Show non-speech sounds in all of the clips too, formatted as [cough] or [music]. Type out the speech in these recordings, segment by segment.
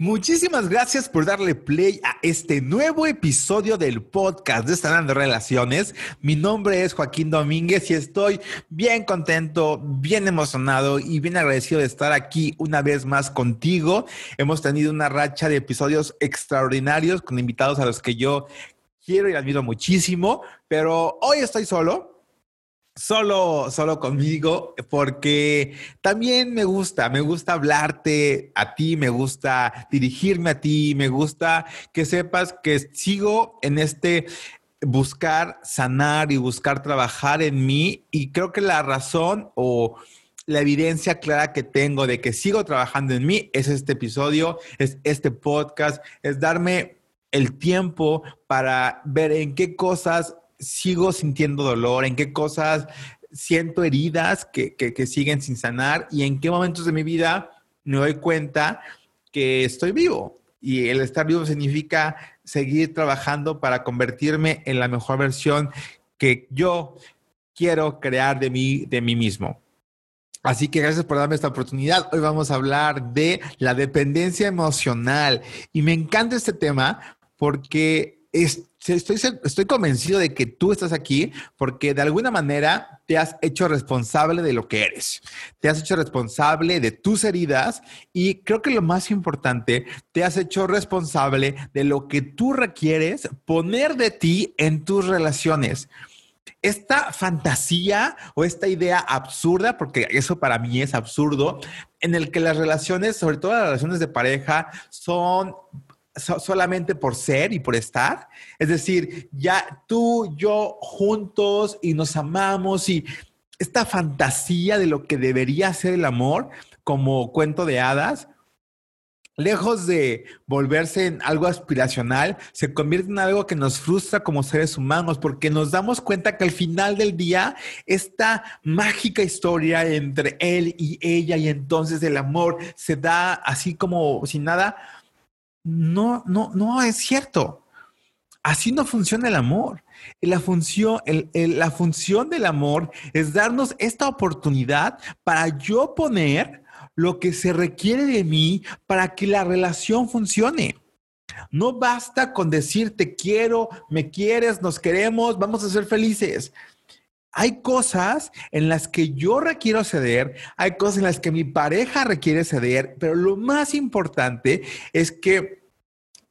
Muchísimas gracias por darle play a este nuevo episodio del podcast de Sanando Relaciones. Mi nombre es Joaquín Domínguez y estoy bien contento, bien emocionado y bien agradecido de estar aquí una vez más contigo. Hemos tenido una racha de episodios extraordinarios con invitados a los que yo quiero y admiro muchísimo, pero hoy estoy solo solo, solo conmigo, porque también me gusta, me gusta hablarte a ti, me gusta dirigirme a ti, me gusta que sepas que sigo en este buscar sanar y buscar trabajar en mí y creo que la razón o la evidencia clara que tengo de que sigo trabajando en mí es este episodio, es este podcast, es darme el tiempo para ver en qué cosas sigo sintiendo dolor, en qué cosas siento heridas que, siguen sin sanar y en qué momentos de mi vida me doy cuenta que estoy vivo. Y el estar vivo significa seguir trabajando para convertirme en la mejor versión que yo quiero crear de mí, de mí mismo. Así que gracias por darme esta oportunidad. Hoy vamos a hablar de la dependencia emocional. Y me encanta este tema porque estoy, convencido de que tú estás aquí porque de alguna manera te has hecho responsable de lo que eres. Te has hecho responsable de tus heridas y creo que lo más importante, te has hecho responsable de lo que tú requieres poner de ti en tus relaciones esta fantasía o esta idea absurda, porque eso para mí es absurdo, en el que las relaciones, sobre todo las relaciones de pareja, son solamente por ser y por estar. Es decir, ya tú, yo juntos y nos amamos y esta fantasía de lo que debería ser el amor como cuento de hadas, lejos de volverse en algo aspiracional, se convierte en algo que nos frustra como seres humanos porque nos damos cuenta que al final del día esta mágica historia entre él y ella y entonces el amor se da así como sin nada no, no, no es cierto. Así no funciona el amor. La función, la función del amor es darnos esta oportunidad para yo poner lo que se requiere de mí para que la relación funcione. No basta con decir te quiero, me quieres, nos queremos, vamos a ser felices. Hay cosas en las que yo requiero ceder, hay cosas en las que mi pareja requiere ceder, pero lo más importante es que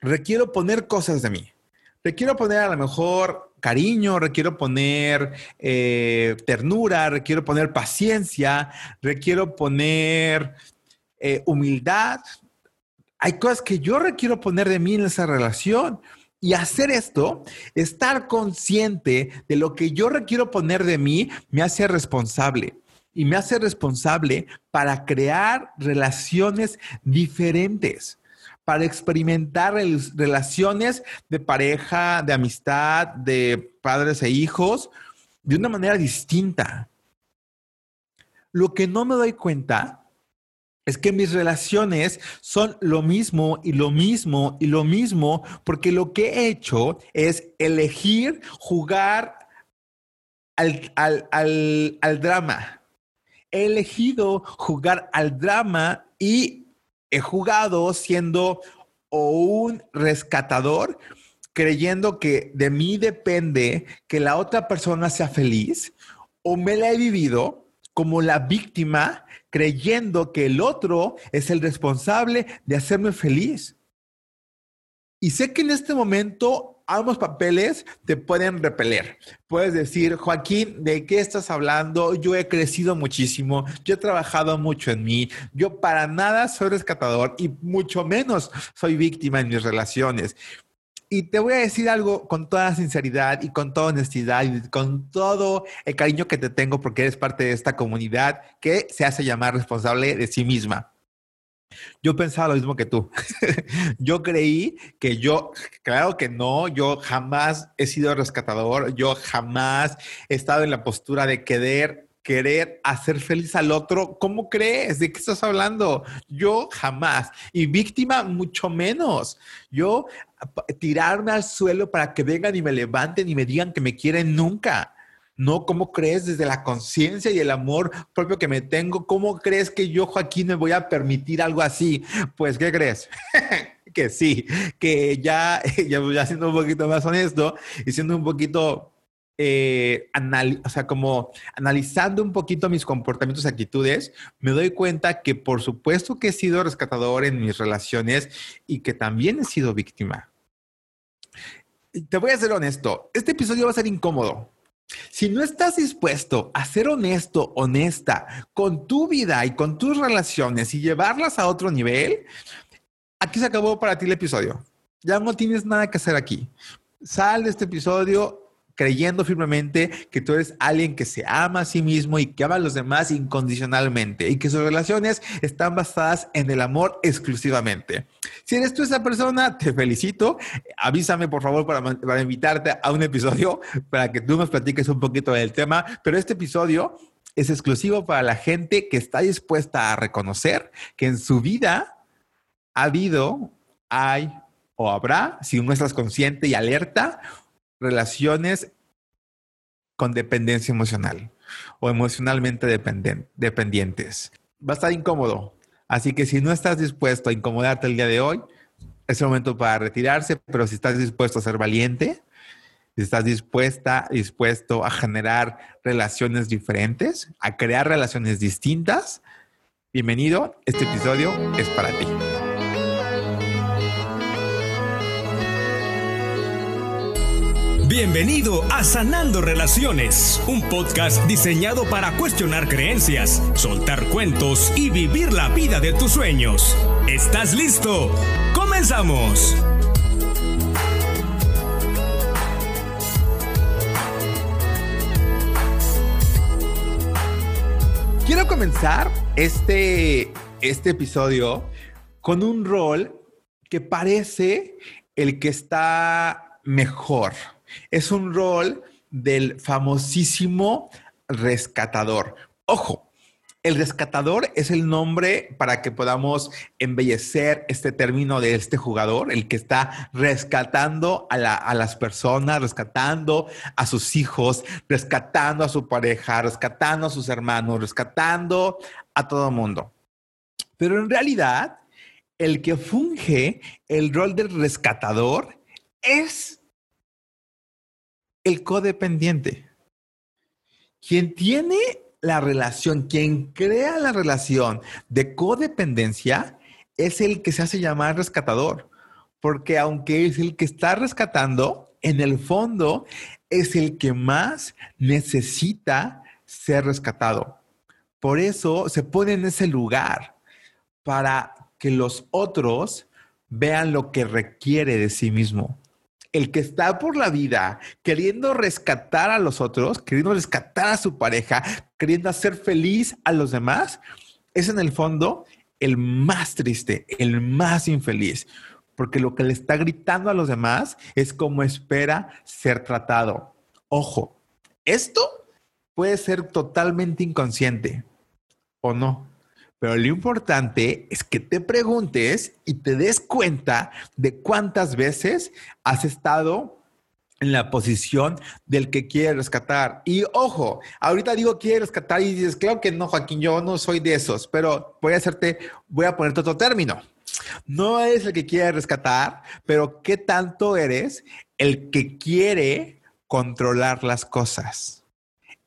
requiero poner cosas de mí. Requiero poner a lo mejor cariño, requiero poner eh, ternura, requiero poner paciencia, requiero poner eh, humildad. Hay cosas que yo requiero poner de mí en esa relación. Y hacer esto, estar consciente de lo que yo requiero poner de mí, me hace responsable. Y me hace responsable para crear relaciones diferentes, para experimentar relaciones de pareja, de amistad, de padres e hijos, de una manera distinta. Lo que no me doy cuenta es que mis relaciones son lo mismo y lo mismo y lo mismo, porque lo que he hecho es elegir jugar al, al, drama. He elegido jugar al drama y he jugado siendo o un rescatador, creyendo que de mí depende que la otra persona sea feliz, o me la he vivido como la víctima creyendo que el otro es el responsable de hacerme feliz. Y sé que en este momento ambos papeles te pueden repeler. Puedes decir, Joaquín, ¿de qué estás hablando? Yo he crecido muchísimo, yo he trabajado mucho en mí, yo para nada soy rescatador y mucho menos soy víctima en mis relaciones. Y te voy a decir algo con toda sinceridad y con toda honestidad y con todo el cariño que te tengo porque eres parte de esta comunidad que se hace llamar responsable de sí misma. Yo pensaba lo mismo que tú. [laughs] yo creí que yo, claro que no, yo jamás he sido rescatador, yo jamás he estado en la postura de querer querer hacer feliz al otro. ¿Cómo crees? ¿De qué estás hablando? Yo jamás. Y víctima mucho menos. Yo tirarme al suelo para que vengan y me levanten y me digan que me quieren nunca. No, ¿cómo crees desde la conciencia y el amor propio que me tengo? ¿Cómo crees que yo, Joaquín, me voy a permitir algo así? Pues, ¿qué crees? [laughs] que sí, que [laughs] ya, ya, siendo un poquito más honesto y siendo un poquito eh, o sea, como analizando un poquito mis comportamientos y actitudes, me doy cuenta que por supuesto que he sido rescatador en mis relaciones y que también he sido víctima. Te voy a ser honesto, este episodio va a ser incómodo. Si no estás dispuesto a ser honesto, honesta con tu vida y con tus relaciones y llevarlas a otro nivel, aquí se acabó para ti el episodio. Ya no tienes nada que hacer aquí. Sal de este episodio creyendo firmemente que tú eres alguien que se ama a sí mismo y que ama a los demás incondicionalmente y que sus relaciones están basadas en el amor exclusivamente. Si eres tú esa persona, te felicito. Avísame, por favor, para, para invitarte a un episodio para que tú nos platiques un poquito del tema. Pero este episodio es exclusivo para la gente que está dispuesta a reconocer que en su vida ha habido, hay o habrá, si uno estás consciente y alerta, relaciones con dependencia emocional o emocionalmente dependientes. Va a estar incómodo. Así que si no estás dispuesto a incomodarte el día de hoy, es el momento para retirarse, pero si estás dispuesto a ser valiente, si estás dispuesta, dispuesto a generar relaciones diferentes, a crear relaciones distintas, bienvenido, este episodio es para ti. Bienvenido a Sanando Relaciones, un podcast diseñado para cuestionar creencias, soltar cuentos y vivir la vida de tus sueños. ¿Estás listo? ¡Comenzamos! Quiero comenzar este, este episodio con un rol que parece el que está mejor es un rol del famosísimo rescatador. Ojo, el rescatador es el nombre para que podamos embellecer este término de este jugador, el que está rescatando a, las personas, rescatando a sus hijos, rescatando a su pareja, rescatando a sus hermanos, rescatando a todo el mundo. Pero en realidad, el que funge el rol del rescatador es el codependiente. Quien tiene la relación, quien crea la relación de codependencia, es el que se hace llamar rescatador. Porque aunque es el que está rescatando, en el fondo es el que más necesita ser rescatado. Por eso se pone en ese lugar para que los otros vean lo que requiere de sí mismo el que está por la vida queriendo rescatar a los otros, queriendo rescatar a su pareja, queriendo hacer feliz a los demás, es en el fondo el más triste, el más infeliz, porque lo que le está gritando a los demás es cómo espera ser tratado. Ojo, esto puede ser totalmente inconsciente o no. Pero lo importante es que te preguntes y te des cuenta de cuántas veces has estado en la posición del que quiere rescatar. Y ojo, ahorita digo quiere rescatar y dices, claro que no, Joaquín, yo no soy de esos, pero voy a hacerte, voy a ponerte otro término. No eres el que quiere rescatar, pero ¿qué tanto eres el que quiere controlar las cosas?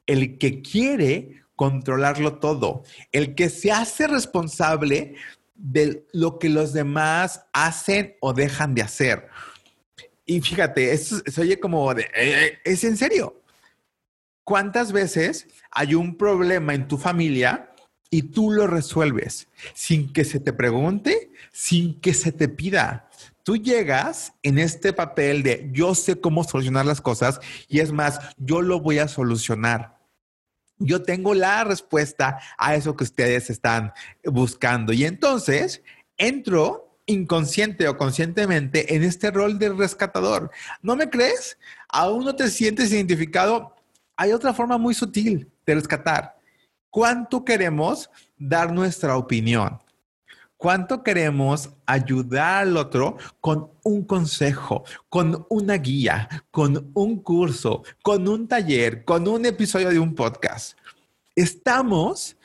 El que quiere controlarlo todo. El que se hace responsable de lo que los demás hacen o dejan de hacer. Y fíjate, eso se oye como de, eh, es en serio. ¿Cuántas veces hay un problema en tu familia y tú lo resuelves sin que se te pregunte, sin que se te pida? Tú llegas en este papel de yo sé cómo solucionar las cosas y es más, yo lo voy a solucionar yo tengo la respuesta a eso que ustedes están buscando. Y entonces entro inconsciente o conscientemente en este rol de rescatador. ¿No me crees? ¿Aún no te sientes identificado? Hay otra forma muy sutil de rescatar. ¿Cuánto queremos dar nuestra opinión? ¿Cuánto queremos ayudar al otro con un consejo, con una guía, con un curso, con un taller, con un episodio de un podcast? Estamos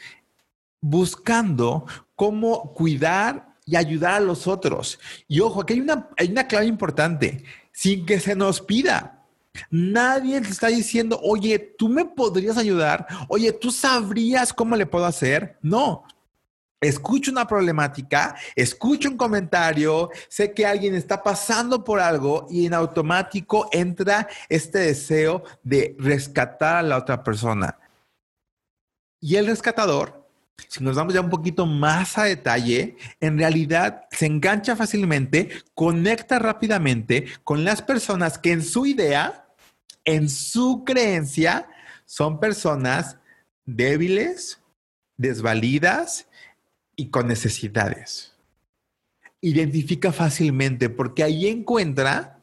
buscando cómo cuidar y ayudar a los otros. Y ojo, aquí hay una, hay una clave importante, sin que se nos pida. Nadie te está diciendo, oye, tú me podrías ayudar, oye, tú sabrías cómo le puedo hacer. No, escucho una problemática, escucho un comentario, sé que alguien está pasando por algo y en automático entra este deseo de rescatar a la otra persona. Y el rescatador si nos damos ya un poquito más a detalle, en realidad se engancha fácilmente, conecta rápidamente con las personas que en su idea, en su creencia, son personas débiles, desvalidas y con necesidades. Identifica fácilmente porque ahí encuentra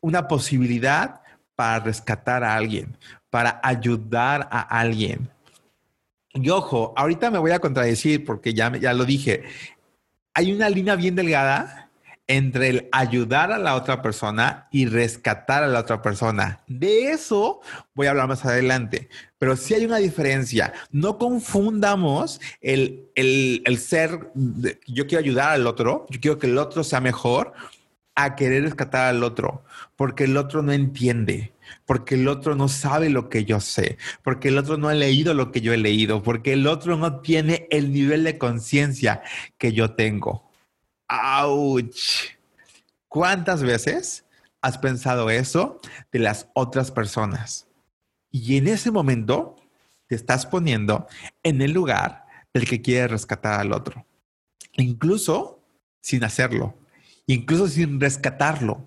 una posibilidad para rescatar a alguien, para ayudar a alguien y ojo, ahorita me voy a contradecir porque ya, ya lo dije. Hay una línea bien delgada entre el ayudar a la otra persona y rescatar a la otra persona. De eso voy a hablar más adelante, pero sí hay una diferencia. No confundamos el, el, el ser, yo quiero ayudar al otro, yo quiero que el otro sea mejor, a querer rescatar al otro, porque el otro no entiende porque el otro no sabe lo que yo sé, porque el otro no ha leído lo que yo he leído, porque el otro no tiene el nivel de conciencia que yo tengo. ¡Auch! ¿Cuántas veces has pensado eso de las otras personas? Y en ese momento te estás poniendo en el lugar del que quiere rescatar al otro, incluso sin hacerlo, incluso sin rescatarlo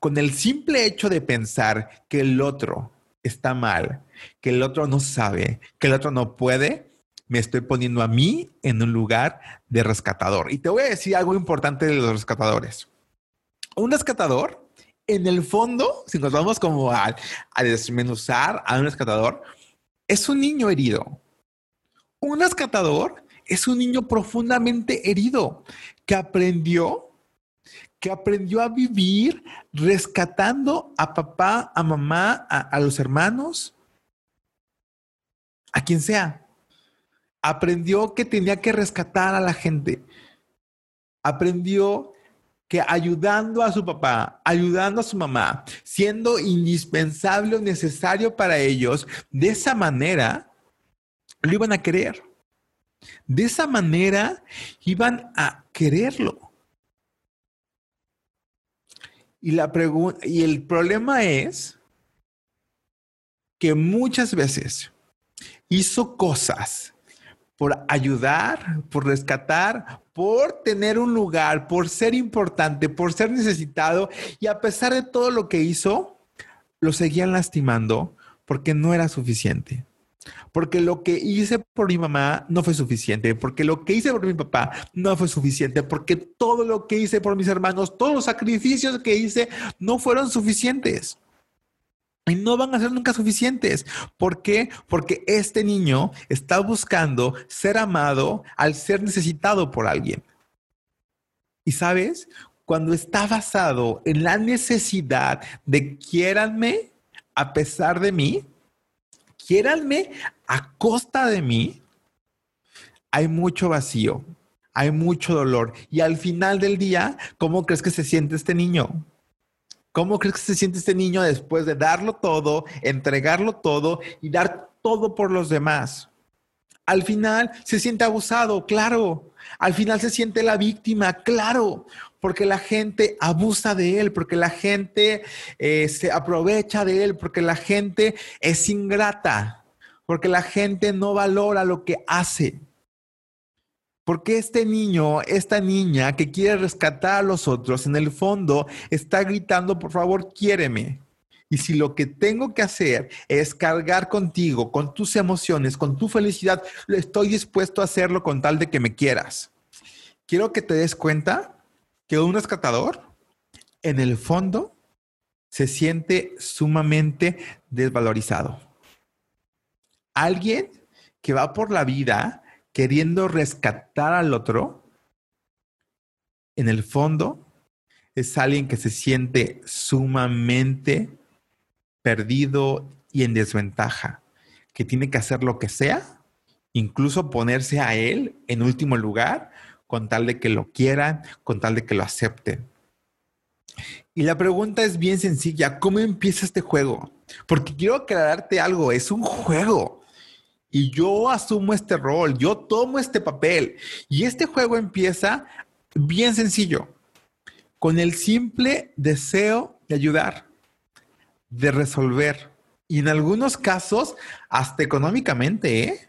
con el simple hecho de pensar que el otro está mal, que el otro no sabe, que el otro no puede, me estoy poniendo a mí en un lugar de rescatador. Y te voy a decir algo importante de los rescatadores. Un rescatador, en el fondo, si nos vamos como a, desmenuzar a un rescatador, es un niño herido. Un rescatador es un niño profundamente herido que aprendió que aprendió a vivir rescatando a papá, a mamá, a, los hermanos, a quien sea. Aprendió que tenía que rescatar a la gente. Aprendió que ayudando a su papá, ayudando a su mamá, siendo indispensable o necesario para ellos, de esa manera lo iban a querer. De esa manera iban a quererlo. Y, la y el problema es que muchas veces hizo cosas por ayudar, por rescatar, por tener un lugar, por ser importante, por ser necesitado. Y a pesar de todo lo que hizo, lo seguían lastimando porque no era suficiente porque lo que hice por mi mamá no fue suficiente, porque lo que hice por mi papá no fue suficiente, porque todo lo que hice por mis hermanos, todos los sacrificios que hice no fueron suficientes. Y no van a ser nunca suficientes. ¿Por qué? Porque este niño está buscando ser amado al ser necesitado por alguien. Y sabes, cuando está basado en la necesidad de quiéranme a pesar de mí, quiéranme a costa de mí, hay mucho vacío, hay mucho dolor. Y al final del día, ¿cómo crees que se siente este niño? ¿Cómo crees que se siente este niño después de darlo todo, entregarlo todo y dar todo por los demás? Al final se siente abusado, claro. Al final se siente la víctima, claro, porque la gente abusa de él, porque la gente eh, se aprovecha de él, porque la gente es ingrata, porque la gente no valora lo que hace. Porque este niño, esta niña que quiere rescatar a los otros, en el fondo está gritando, por favor, quiéreme. Y si lo que tengo que hacer es cargar contigo, con tus emociones, con tu felicidad, estoy dispuesto a hacerlo con tal de que me quieras. Quiero que te des cuenta que un rescatador, en el fondo, se siente sumamente desvalorizado. Alguien que va por la vida queriendo rescatar al otro, en el fondo, es alguien que se siente sumamente perdido y en desventaja, que tiene que hacer lo que sea, incluso ponerse a él en último lugar, con tal de que lo quieran, con tal de que lo acepten. Y la pregunta es bien sencilla, ¿cómo empieza este juego? Porque quiero aclararte algo, es un juego. Y yo asumo este rol, yo tomo este papel. Y este juego empieza bien sencillo, con el simple deseo de ayudar, de resolver. Y en algunos casos, hasta económicamente, ¿eh?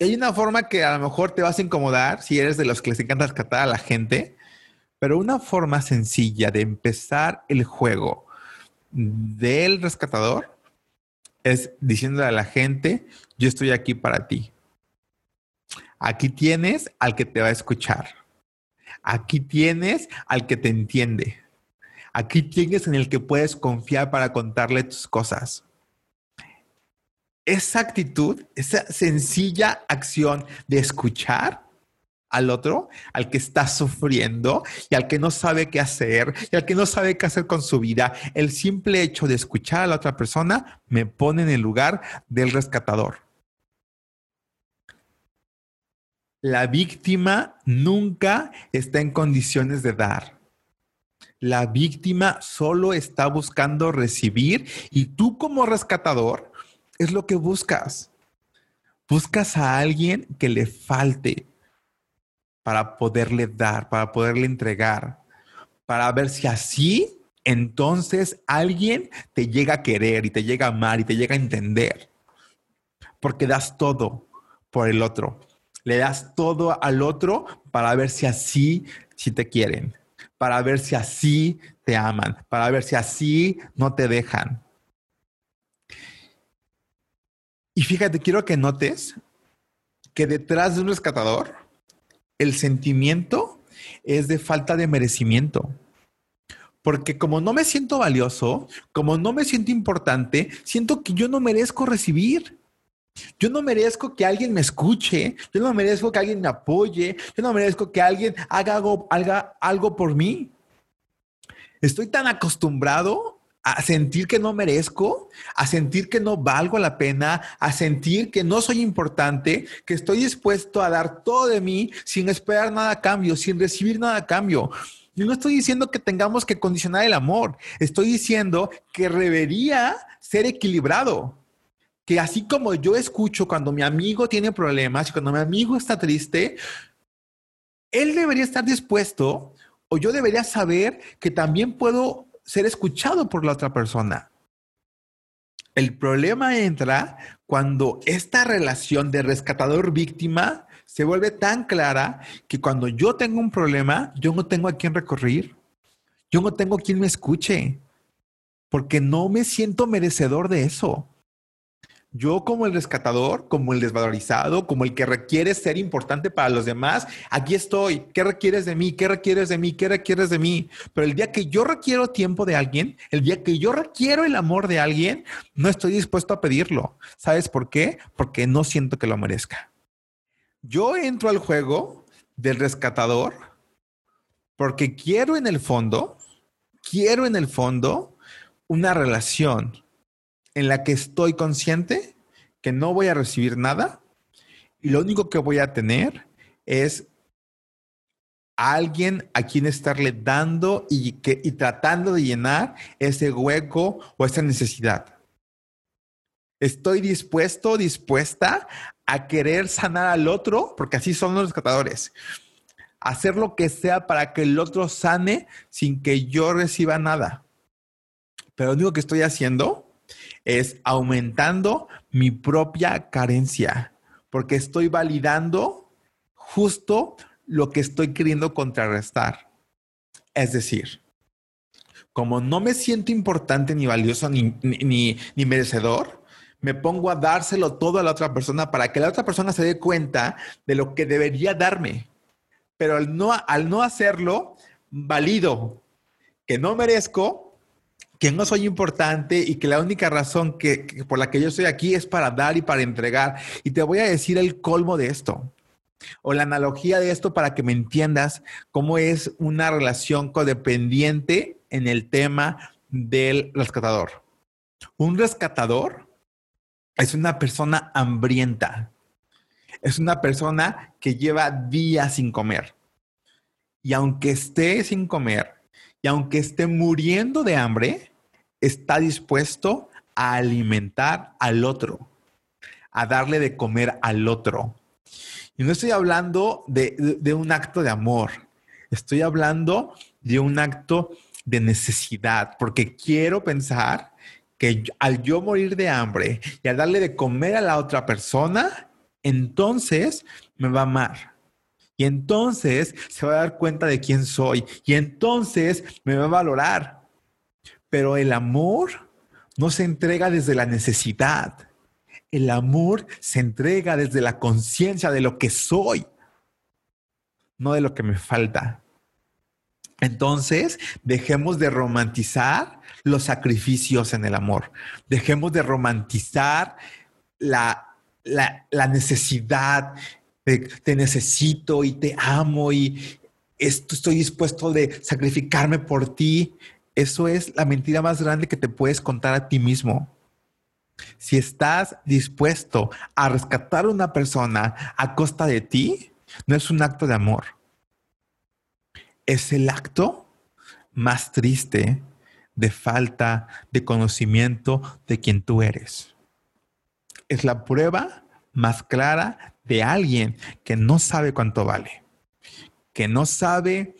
Hay una forma que a lo mejor te vas a incomodar si eres de los que les encanta rescatar a la gente, pero una forma sencilla de empezar el juego del rescatador es diciéndole a la gente, yo estoy aquí para ti. Aquí tienes al que te va a escuchar. Aquí tienes al que te entiende. Aquí tienes en el que puedes confiar para contarle tus cosas. Esa actitud, esa sencilla acción de escuchar al otro, al que está sufriendo y al que no sabe qué hacer y al que no sabe qué hacer con su vida, el simple hecho de escuchar a la otra persona me pone en el lugar del rescatador. La víctima nunca está en condiciones de dar. La víctima solo está buscando recibir y tú como rescatador es lo que buscas. Buscas a alguien que le falte, para poderle dar, para poderle entregar, para ver si así entonces alguien te llega a querer y te llega a amar y te llega a entender. Porque das todo por el otro. Le das todo al otro para ver si así si te quieren, para ver si así te aman, para ver si así no te dejan. Y fíjate, quiero que notes que detrás de un rescatador el sentimiento es de falta de merecimiento. Porque como no me siento valioso, como no me siento importante, siento que yo no merezco recibir. Yo no merezco que alguien me escuche, yo no merezco que alguien me apoye, yo no merezco que alguien haga algo, haga algo por mí. Estoy tan acostumbrado a sentir que no merezco, a sentir que no valgo la pena, a sentir que no soy importante, que estoy dispuesto a dar todo de mí sin esperar nada a cambio, sin recibir nada a cambio. Yo no estoy diciendo que tengamos que condicionar el amor, estoy diciendo que debería ser equilibrado. Que así como yo escucho cuando mi amigo tiene problemas y cuando mi amigo está triste, él debería estar dispuesto o yo debería saber que también puedo ser escuchado por la otra persona. El problema entra cuando esta relación de rescatador-víctima se vuelve tan clara que cuando yo tengo un problema, yo no tengo a quién recorrer. Yo no tengo a quien me escuche, porque no me siento merecedor de eso. Yo como el rescatador, como el desvalorizado, como el que requiere ser importante para los demás, aquí estoy. ¿Qué requieres de mí? ¿Qué requieres de mí? ¿Qué requieres de mí? Pero el día que yo requiero tiempo de alguien, el día que yo requiero el amor de alguien, no estoy dispuesto a pedirlo. ¿Sabes por qué? Porque no siento que lo merezca. Yo entro al juego del rescatador porque quiero en el fondo, quiero en el fondo una relación en la que estoy consciente que no voy a recibir nada y lo único que voy a tener es alguien a quien estarle dando y, que, y tratando de llenar ese hueco o esa necesidad. Estoy dispuesto, dispuesta a querer sanar al otro, porque así son los rescatadores. Hacer lo que sea para que el otro sane sin que yo reciba nada. Pero lo único que estoy haciendo es aumentando mi propia carencia, porque estoy validando justo lo que estoy queriendo contrarrestar. Es decir, como no me siento importante ni valioso ni, ni, merecedor, me pongo a dárselo todo a la otra persona para que la otra persona se dé cuenta de lo que debería darme. Pero al no, al no hacerlo, valido que no merezco que no soy importante y que la única razón que, por la que yo estoy aquí es para dar y para entregar. Y te voy a decir el colmo de esto. O la analogía de esto para que me entiendas cómo es una relación codependiente en el tema del rescatador. Un rescatador es una persona hambrienta. Es una persona que lleva días sin comer. Y aunque esté sin comer, y aunque esté muriendo de hambre, está dispuesto a alimentar al otro, a darle de comer al otro. Y no estoy hablando de, un acto de amor, estoy hablando de un acto de necesidad, porque quiero pensar que al yo morir de hambre y al darle de comer a la otra persona, entonces me va a amar. Y entonces se va a dar cuenta de quién soy. Y entonces me va a valorar. Pero el amor no se entrega desde la necesidad. El amor se entrega desde la conciencia de lo que soy, no de lo que me falta. Entonces, dejemos de romantizar los sacrificios en el amor. Dejemos de romantizar la, la, necesidad de te necesito y te amo y esto, estoy dispuesto de sacrificarme por ti. Eso es la mentira más grande que te puedes contar a ti mismo. Si estás dispuesto a rescatar a una persona a costa de ti, no es un acto de amor es el acto más triste de falta de conocimiento de quien tú eres. Es la prueba más clara de alguien que no sabe cuánto vale, que no sabe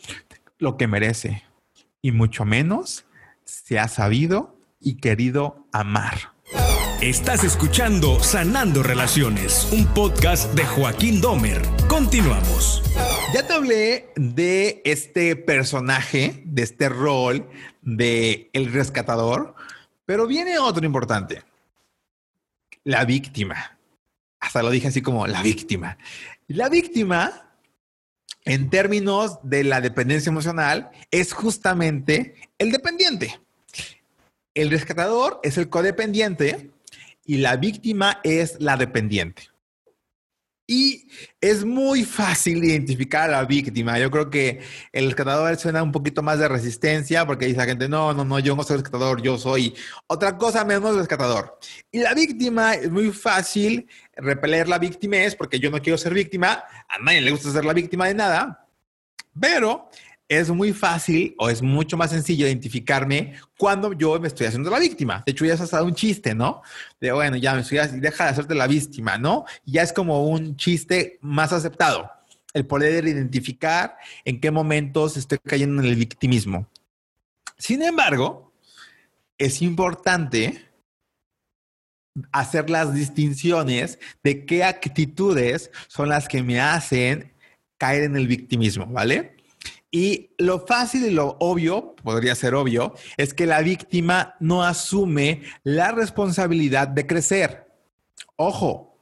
lo que merece y mucho menos se ha sabido y querido amar. Estás escuchando Sanando Relaciones, un podcast de Joaquín Domer. Continuamos. Ya te hablé de este personaje, de este rol de el rescatador, pero viene otro importante. La víctima. Hasta lo dije así como la víctima. La víctima, en términos de la dependencia emocional, es justamente el dependiente. El rescatador es el codependiente y la víctima es la dependiente. Y es muy fácil identificar a la víctima. Yo creo que el rescatador suena un poquito más de resistencia porque dice la gente, no, no, no, yo no soy rescatador, yo soy otra cosa menos rescatador. Y la víctima es muy fácil repeler la víctima es porque yo no quiero ser víctima, a nadie le gusta ser la víctima de nada, pero es muy fácil o es mucho más sencillo identificarme cuando yo me estoy haciendo la víctima. De hecho, ya se ha un chiste, ¿no? De bueno, ya me estoy, deja de hacerte la víctima, ¿no? Ya es como un chiste más aceptado. El poder identificar en qué momentos estoy cayendo en el victimismo. Sin embargo, es importante hacer las distinciones de qué actitudes son las que me hacen caer en el victimismo, ¿vale? Y lo fácil y lo obvio, podría ser obvio, es que la víctima no asume la responsabilidad de crecer. Ojo,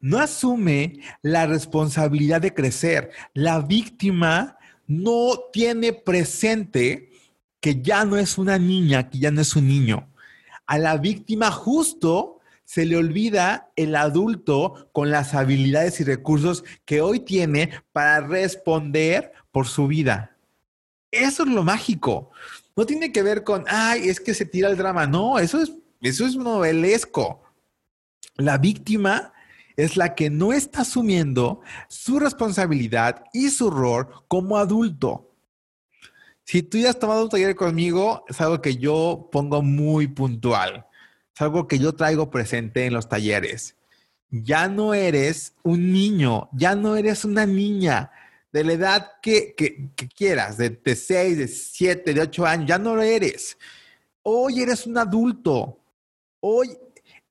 no asume la responsabilidad de crecer. La víctima no tiene presente que ya no es una niña, que ya no es un niño. A la víctima justo se le olvida el adulto con las habilidades y recursos que hoy tiene para responder por su vida. Eso es lo mágico. No tiene que ver con, ay, es que se tira el drama. No, eso es, eso es novelesco. La víctima es la que no está asumiendo su responsabilidad y su rol como adulto. Si tú ya has tomado un taller conmigo, es algo que yo pongo muy puntual. Es algo que yo traigo presente en los talleres. Ya no eres un niño, ya no eres una niña de la edad que, quieras, de, de 6, de 7, de 8 años, ya no lo eres. Hoy eres un adulto. Hoy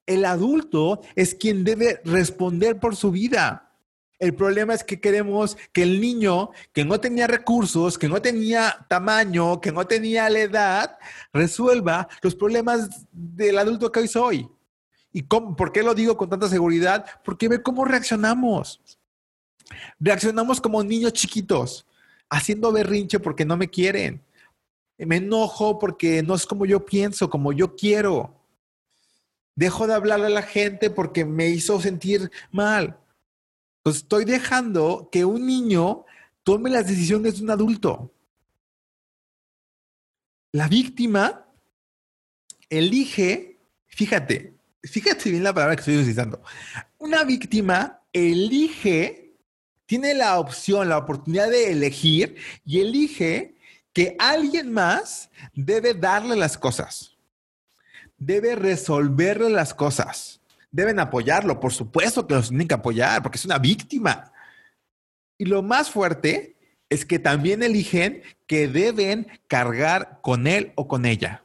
el adulto es quien debe responder por su vida. El problema es que queremos que el niño que no tenía recursos, que no tenía tamaño, que no tenía la edad, resuelva los problemas del adulto que hoy soy. ¿Y por qué lo digo con tanta seguridad? Porque ve cómo reaccionamos. Reaccionamos como niños chiquitos, haciendo berrinche porque no me quieren. Me enojo porque no es como yo pienso, como yo quiero. Dejo de hablarle a la gente porque me hizo sentir mal. Entonces estoy dejando que un niño tome las decisiones de un adulto. La víctima elige, fíjate, fíjate bien la palabra que estoy utilizando. Una víctima elige, tiene la opción, la oportunidad de elegir y elige que alguien más debe darle las cosas, debe resolverle las cosas, deben apoyarlo, por supuesto que los tienen que apoyar porque es una víctima. Y lo más fuerte es que también eligen que deben cargar con él o con ella.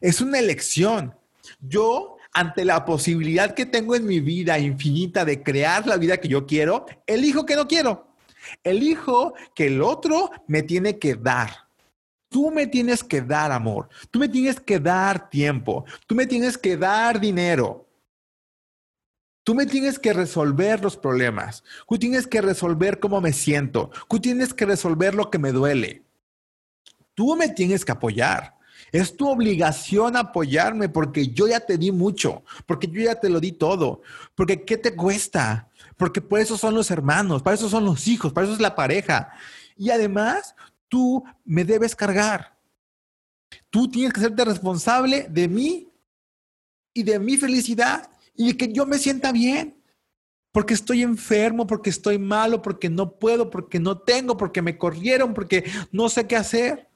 Es una elección. Yo, ante la posibilidad que tengo en mi vida infinita de crear la vida que yo quiero, elijo que no quiero. Elijo que el otro me tiene que dar. Tú me tienes que dar amor. Tú me tienes que dar tiempo. Tú me tienes que dar dinero. Tú me tienes que resolver los problemas. Tú tienes que resolver cómo me siento. Tú tienes que resolver lo que me duele. Tú me tienes que apoyar. Es tu obligación apoyarme porque yo ya te di mucho, porque yo ya te lo di todo, porque ¿qué te cuesta? Porque por eso son los hermanos, para eso son los hijos, para eso es la pareja. Y además, tú me debes cargar. Tú tienes que serte responsable de mí y de mi felicidad y que yo me sienta bien. Porque estoy enfermo, porque estoy malo, porque no puedo, porque no tengo, porque me corrieron, porque no sé qué hacer.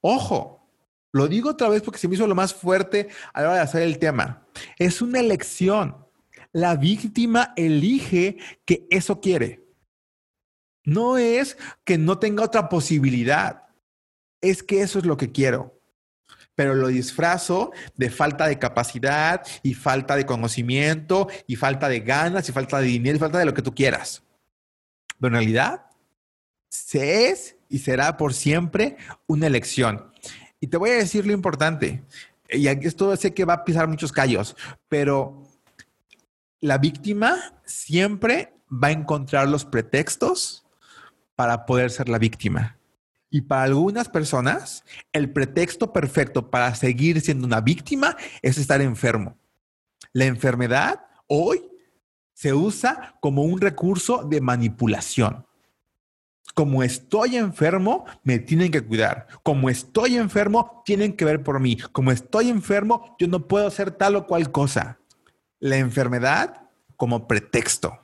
Ojo, lo digo otra vez porque se me hizo lo más fuerte a la hora de hacer el tema. Es una elección. La víctima elige que eso quiere. No es que no tenga otra posibilidad. Es que eso es lo que quiero. Pero lo disfrazo de falta de capacidad y falta de conocimiento y falta de ganas y falta de dinero y falta de lo que tú quieras. Pero en realidad, se es y será por siempre una elección. Y te voy a decir lo importante, y esto sé que va a pisar muchos callos, pero la víctima siempre va a encontrar los pretextos para poder ser la víctima. Y para algunas personas, el pretexto perfecto para seguir siendo una víctima es estar enfermo. La enfermedad hoy se usa como un recurso de manipulación como estoy enfermo, me tienen que cuidar. Como estoy enfermo, tienen que ver por mí. Como estoy enfermo, yo no puedo hacer tal o cual cosa. La enfermedad como pretexto.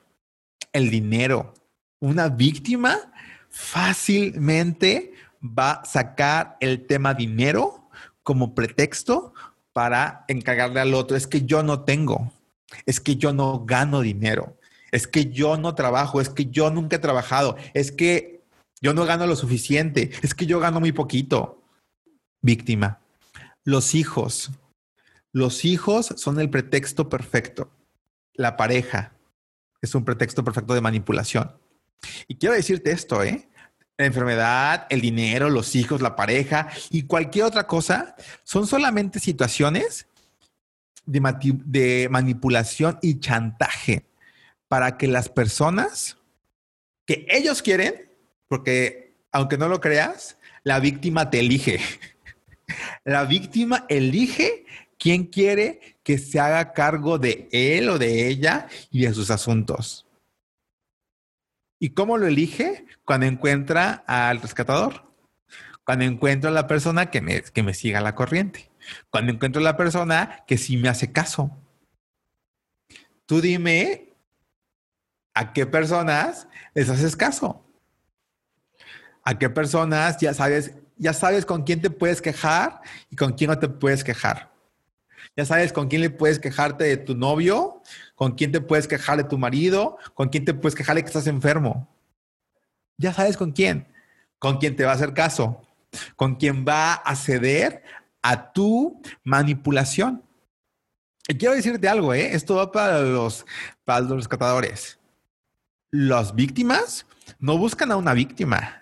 El dinero. Una víctima fácilmente va a sacar el tema dinero como pretexto para encargarle al otro. Es que yo no tengo. Es que yo no gano dinero. Es que yo no trabajo. Es que yo nunca he trabajado. Es que yo no gano lo suficiente. Es que yo gano muy poquito. Víctima. Los hijos. Los hijos son el pretexto perfecto. La pareja es un pretexto perfecto de manipulación. Y quiero decirte esto, ¿eh? La enfermedad, el dinero, los hijos, la pareja y cualquier otra cosa son solamente situaciones de, manipulación y chantaje para que las personas que ellos quieren porque aunque no lo creas, la víctima te elige. [laughs] La víctima elige quién quiere que se haga cargo de él o de ella y de sus asuntos. ¿Y cómo lo elige? Cuando encuentra al rescatador, cuando encuentra a la persona que me, que me siga la corriente, cuando encuentro a la persona que sí me hace caso. Tú dime a qué personas les haces caso a qué personas, ya sabes, ya sabes con quién te puedes quejar y con quién no te puedes quejar. Ya sabes con quién le puedes quejarte de tu novio, con quién te puedes quejar de tu marido, con quién te puedes quejar de que estás enfermo. Ya sabes con quién, con quién te va a hacer caso, con quién va a ceder a tu manipulación. Y quiero decirte algo, ¿eh? Esto va para los, para los rescatadores. Las víctimas no buscan a una víctima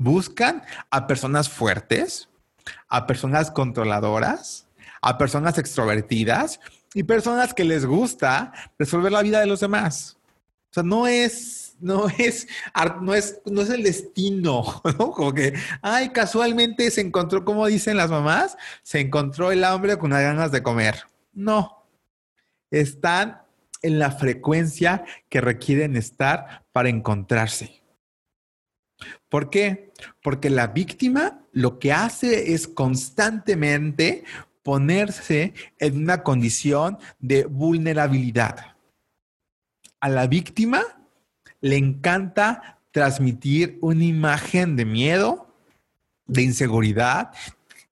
buscan a personas fuertes, a personas controladoras, a personas extrovertidas y personas que les gusta resolver la vida de los demás. O sea, no es, no es, no es, no es el destino, [laughs] ¿no? Como que, ay, casualmente se encontró, como dicen las mamás, se encontró el hambre con las ganas de comer. No. Están en la frecuencia que requieren estar para encontrarse. ¿Por qué? Porque la víctima lo que hace es constantemente ponerse en una condición de vulnerabilidad. A la víctima le encanta transmitir una imagen de miedo, de inseguridad,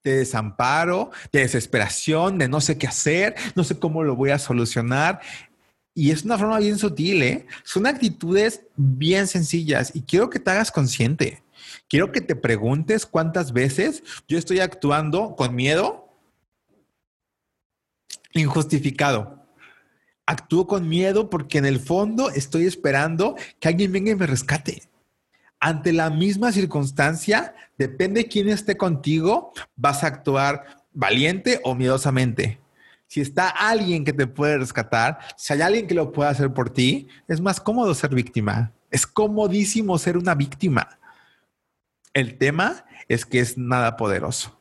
de desamparo, de desesperación, de no sé qué hacer, no sé cómo lo voy a solucionar. Y es una forma bien sutil, ¿eh? Son actitudes bien sencillas y quiero que te hagas consciente. Quiero que te preguntes cuántas veces yo estoy actuando con miedo injustificado. Actúo con miedo porque en el fondo estoy esperando que alguien venga y me rescate. Ante la misma circunstancia, depende de quién esté contigo, vas a actuar valiente o miedosamente. Si está alguien que te puede rescatar, si hay alguien que lo puede hacer por ti, es más cómodo ser víctima. Es comodísimo ser una víctima. El tema es que es nada poderoso.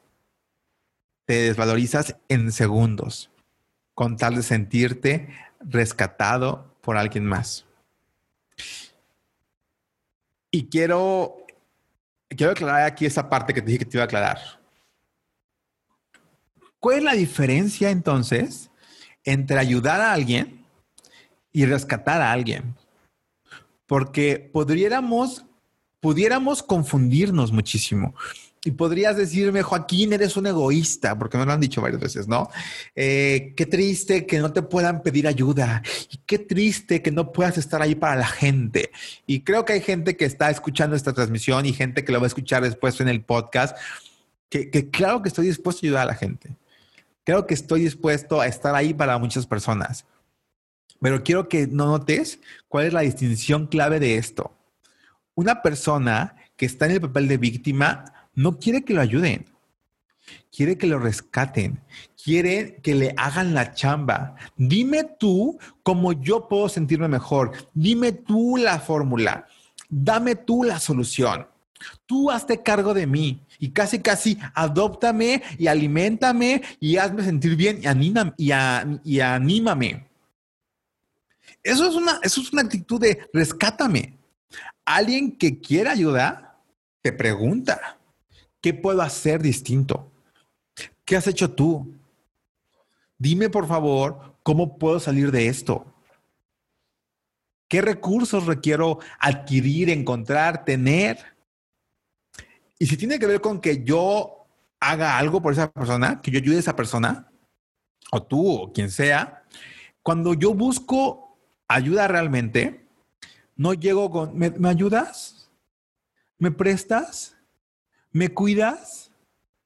Te desvalorizas en segundos con tal de sentirte rescatado por alguien más. Y quiero, quiero aclarar aquí esa parte que te dije que te iba a aclarar. ¿Cuál es la diferencia entonces entre ayudar a alguien y rescatar a alguien? Porque podríamos, pudiéramos confundirnos muchísimo. Y podrías decirme, Joaquín, eres un egoísta, porque me lo han dicho varias veces, ¿no? Eh, qué triste que no te puedan pedir ayuda y qué triste que no puedas estar ahí para la gente. Y creo que hay gente que está escuchando esta transmisión y gente que lo va a escuchar después en el podcast, que, que claro que estoy dispuesto a ayudar a la gente. Creo que estoy dispuesto a estar ahí para muchas personas. Pero quiero que no notes cuál es la distinción clave de esto. Una persona que está en el papel de víctima no quiere que lo ayuden, quiere que lo rescaten, quiere que le hagan la chamba. Dime tú cómo yo puedo sentirme mejor, dime tú la fórmula, dame tú la solución. Tú hazte cargo de mí y casi, casi adóptame y alimentame y hazme sentir bien y, y, anímame. Eso es, una, eso es una actitud de rescátame. Alguien que quiera ayuda te pregunta. ¿Qué puedo hacer distinto? ¿Qué has hecho tú? Dime, por favor, cómo puedo salir de esto. ¿Qué recursos requiero adquirir, encontrar, tener? Y si tiene que ver con que yo haga algo por esa persona, que yo ayude a esa persona, o tú o quien sea, cuando yo busco ayuda realmente, no llego con, ¿me, ¿me ayudas? ¿Me prestas? ¿Me cuidas?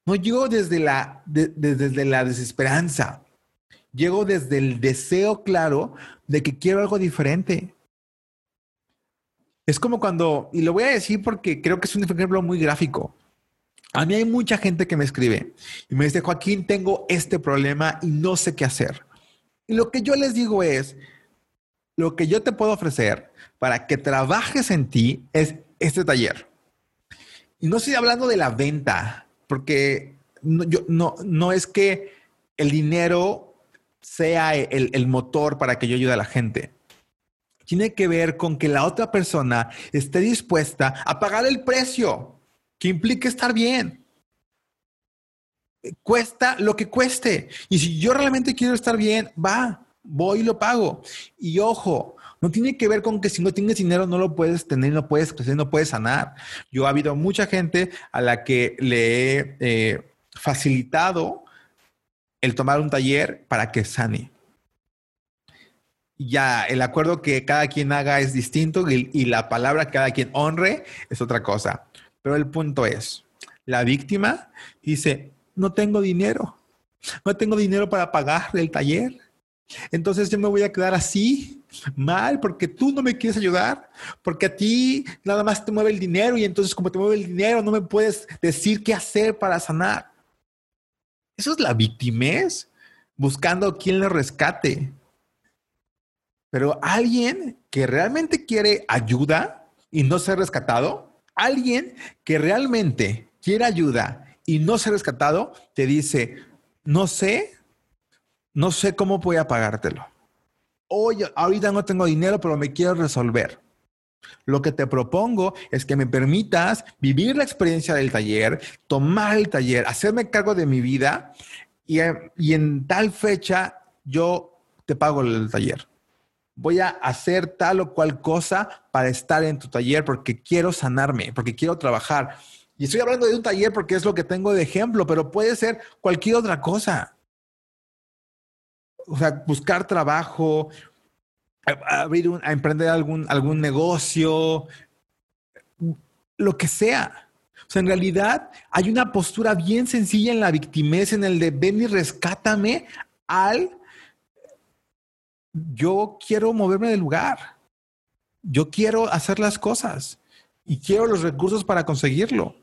No llego desde la, desde la desesperanza. Llego desde el deseo claro de que quiero algo diferente. Es como cuando, y lo voy a decir porque creo que es un ejemplo muy gráfico. A mí hay mucha gente que me escribe y me dice, Joaquín, tengo este problema y no sé qué hacer. Y lo que yo les digo es, lo que yo te puedo ofrecer para que trabajes en ti es este taller. Y no estoy hablando de la venta, porque no, no, no es que el dinero sea el, el motor para que yo ayude a la gente. Tiene que ver con que la otra persona esté dispuesta a pagar el precio que implique estar bien. Cuesta lo que cueste. Y si yo realmente quiero estar bien, va, voy y lo pago. Y ojo, no tiene que ver con que si no tienes dinero no lo puedes tener, no puedes crecer, no puedes sanar. Yo ha habido mucha gente a la que le he eh, facilitado el tomar un taller para que sane. Ya, el acuerdo que cada quien haga es distinto y, y la palabra que cada quien honre es otra cosa. Pero el punto es, la víctima dice, no tengo dinero, no tengo dinero para pagar el taller. Entonces yo me voy a quedar así mal porque tú no me quieres ayudar, porque a ti nada más te mueve el dinero y entonces como te mueve el dinero no me puedes decir qué hacer para sanar. Eso es la victimez, buscando quien le rescate. Pero alguien que realmente quiere ayuda y no ser rescatado, alguien que realmente quiere ayuda y no ser rescatado, te dice, no sé, no sé cómo voy a pagártelo Hoy, ahorita no tengo dinero, pero me quiero resolver. Lo que te propongo es que me permitas vivir la experiencia del taller, tomar el taller, hacerme cargo de mi vida y, y en tal fecha yo te pago el taller. Voy a hacer tal o cual cosa para estar en tu taller porque quiero sanarme, porque quiero trabajar. Y estoy hablando de un taller porque es lo que tengo de ejemplo, pero puede ser cualquier otra cosa. O sea, buscar trabajo, abrir un, a emprender algún, algún negocio, lo que sea. O sea, en realidad hay una postura bien sencilla en la victimez, en el de ven y rescátame al yo quiero moverme del lugar. Yo quiero hacer las cosas y quiero los recursos para conseguirlo.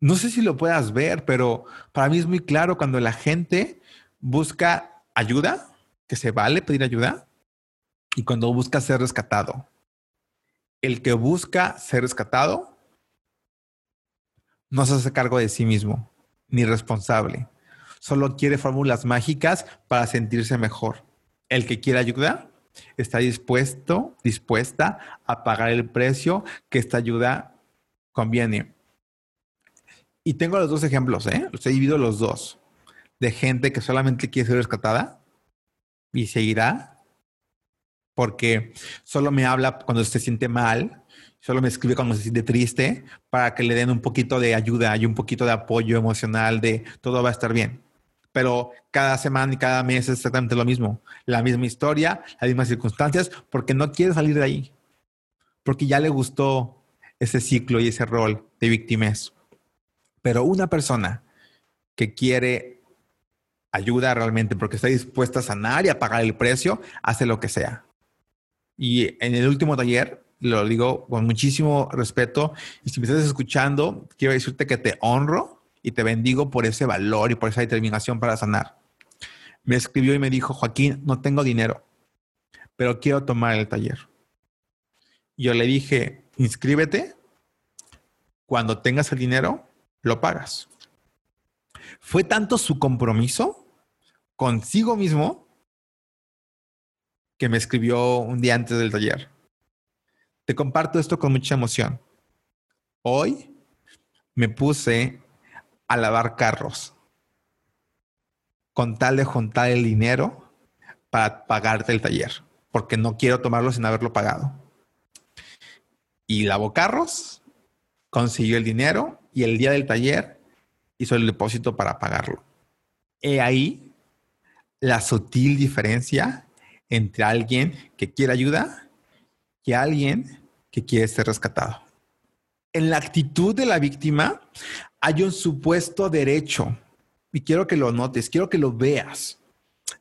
No sé si lo puedas ver, pero para mí es muy claro cuando la gente busca ayuda, que se vale pedir ayuda, y cuando busca ser rescatado. El que busca ser rescatado no se hace cargo de sí mismo, ni responsable solo quiere fórmulas mágicas para sentirse mejor. El que quiere ayuda está dispuesto, dispuesta a pagar el precio que esta ayuda conviene. Y tengo los dos ejemplos, ¿eh? Los he dividido los dos. De gente que solamente quiere ser rescatada y seguirá porque solo me habla cuando se siente mal, solo me escribe cuando se siente triste para que le den un poquito de ayuda y un poquito de apoyo emocional de todo va a estar bien pero cada semana y cada mes es exactamente lo mismo. La misma historia, las mismas circunstancias, porque no quiere salir de ahí. Porque ya le gustó ese ciclo y ese rol de víctimas. Pero una persona que quiere ayuda realmente porque está dispuesta a sanar y a pagar el precio, hace lo que sea. Y en el último taller, lo digo con muchísimo respeto, y si me estás escuchando, quiero decirte que te honro y te bendigo por ese valor y por esa determinación para sanar. Me escribió y me dijo, Joaquín, no tengo dinero, pero quiero tomar el taller. Yo le dije, inscríbete, cuando tengas el dinero, lo pagas. Fue tanto su compromiso consigo mismo que me escribió un día antes del taller. Te comparto esto con mucha emoción. Hoy me puse a lavar carros con tal de juntar el dinero para pagarte el taller, porque no quiero tomarlo sin haberlo pagado. Y lavó carros, consiguió el dinero y el día del taller hizo el depósito para pagarlo. He ahí la sutil diferencia entre alguien que quiere ayuda y alguien que quiere ser rescatado. En la actitud de la víctima hay un supuesto derecho. Y quiero que lo notes, quiero que lo veas.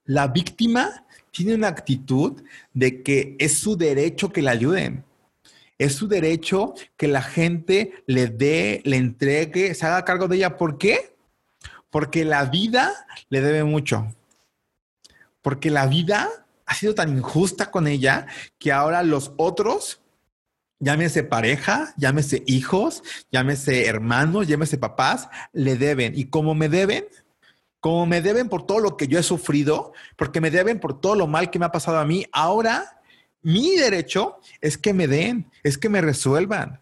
La víctima tiene una actitud de que es su derecho que la ayuden. Es su derecho que la gente le dé, le entregue, se haga cargo de ella. ¿Por qué? Porque la vida le debe mucho. Porque la vida ha sido tan injusta con ella que ahora los otros llámese pareja, llámese hijos, llámese hermanos, llámese papás, le deben. Y como me deben, como me deben por todo lo que yo he sufrido, porque me deben por todo lo mal que me ha pasado a mí, ahora mi derecho es que me den, es que me resuelvan.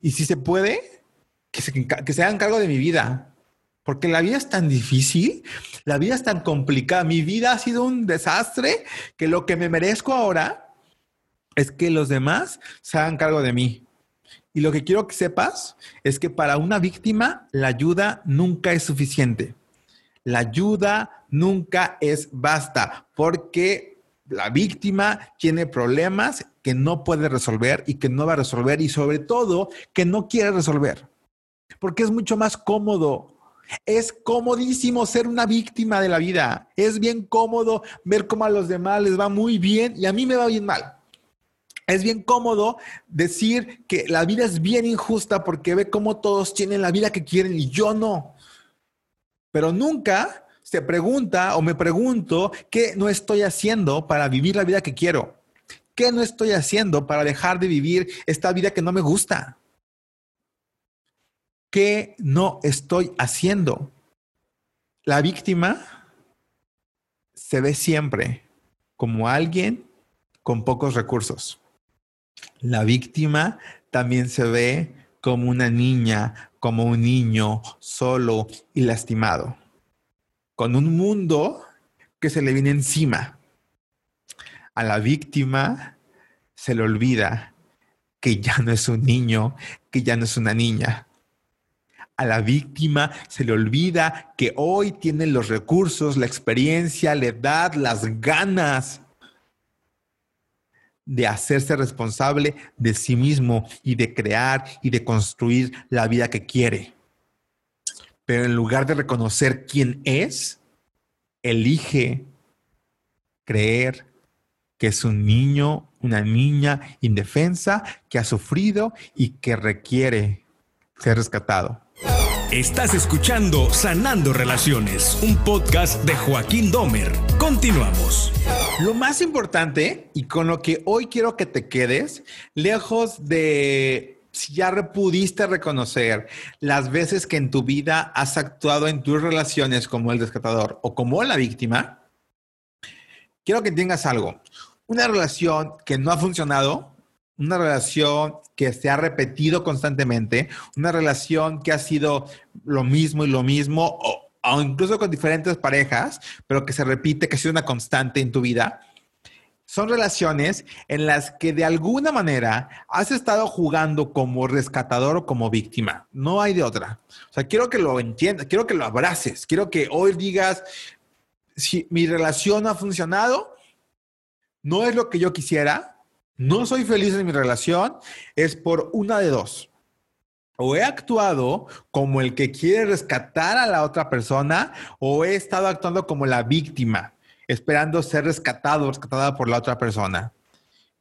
Y si se puede, que se, que se hagan cargo de mi vida. Porque la vida es tan difícil, la vida es tan complicada, mi vida ha sido un desastre que lo que me merezco ahora es que los demás se hagan cargo de mí. Y lo que quiero que sepas es que para una víctima la ayuda nunca es suficiente. La ayuda nunca es basta porque la víctima tiene problemas que no puede resolver y que no va a resolver y sobre todo que no quiere resolver. Porque es mucho más cómodo. Es comodísimo ser una víctima de la vida. Es bien cómodo ver cómo a los demás les va muy bien y a mí me va bien mal es bien cómodo decir que la vida es bien injusta porque ve cómo todos tienen la vida que quieren y yo no. Pero nunca se pregunta o me pregunto qué no estoy haciendo para vivir la vida que quiero. ¿Qué no estoy haciendo para dejar de vivir esta vida que no me gusta? ¿Qué no estoy haciendo? La víctima se ve siempre como alguien con pocos recursos. La víctima también se ve como una niña, como un niño solo y lastimado, con un mundo que se le viene encima. A la víctima se le olvida que ya no es un niño, que ya no es una niña. A la víctima se le olvida que hoy tiene los recursos, la experiencia, la edad, las ganas de hacerse responsable de sí mismo y de crear y de construir la vida que quiere. Pero en lugar de reconocer quién es, elige creer que es un niño, una niña indefensa que ha sufrido y que requiere ser rescatado. Estás escuchando Sanando Relaciones, un podcast de Joaquín Domer. Continuamos. Lo más importante y con lo que hoy quiero que te quedes, lejos de si ya pudiste reconocer las veces que en tu vida has actuado en tus relaciones como el rescatador o como la víctima, quiero que tengas algo. Una relación que no ha funcionado, una relación que se ha repetido constantemente, una relación que ha sido lo mismo y lo mismo, o, incluso con diferentes parejas, pero que se repite, que ha sido una constante en tu vida, son relaciones en las que de alguna manera has estado jugando como rescatador o como víctima. No hay de otra. O sea, quiero que lo entiendas, quiero que lo abraces, quiero que hoy digas, si mi relación ha funcionado, no es lo que yo quisiera, no soy feliz en mi relación, es por una de dos. O he actuado como el que quiere rescatar a la otra persona, o he estado actuando como la víctima, esperando ser rescatado o rescatada por la otra persona.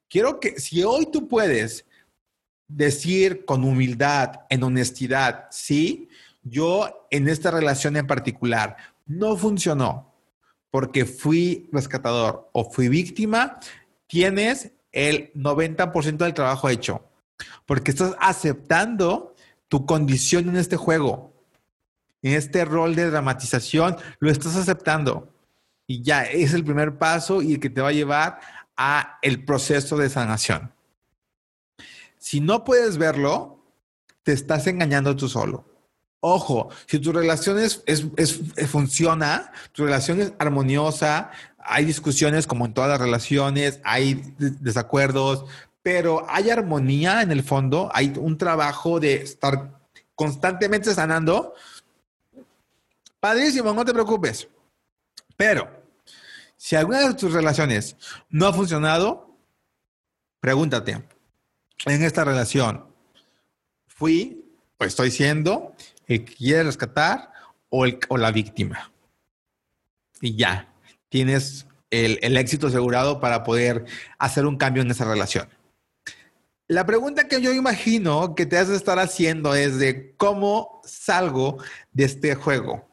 Quiero que si hoy tú puedes decir con humildad, en honestidad, sí, yo en esta relación en particular no funcionó porque fui rescatador o fui víctima, tienes el 90% del trabajo hecho, porque estás aceptando tu condición en este juego, en este rol de dramatización, lo estás aceptando. Y ya es el primer paso y el que te va a llevar a el proceso de sanación. Si no puedes verlo, te estás engañando tú solo. Ojo, si tu relación es, funciona, tu relación es armoniosa, hay discusiones como en todas las relaciones, hay desacuerdos, pero hay armonía en el fondo, hay un trabajo de estar constantemente sanando. Padrísimo, no te preocupes. Pero si alguna de tus relaciones no ha funcionado, pregúntate, en esta relación, ¿fui o estoy siendo el que quiere rescatar o, el, la víctima? Y ya, tienes el, éxito asegurado para poder hacer un cambio en esa relación. La pregunta que yo imagino que te has de estar haciendo es de cómo salgo de este juego,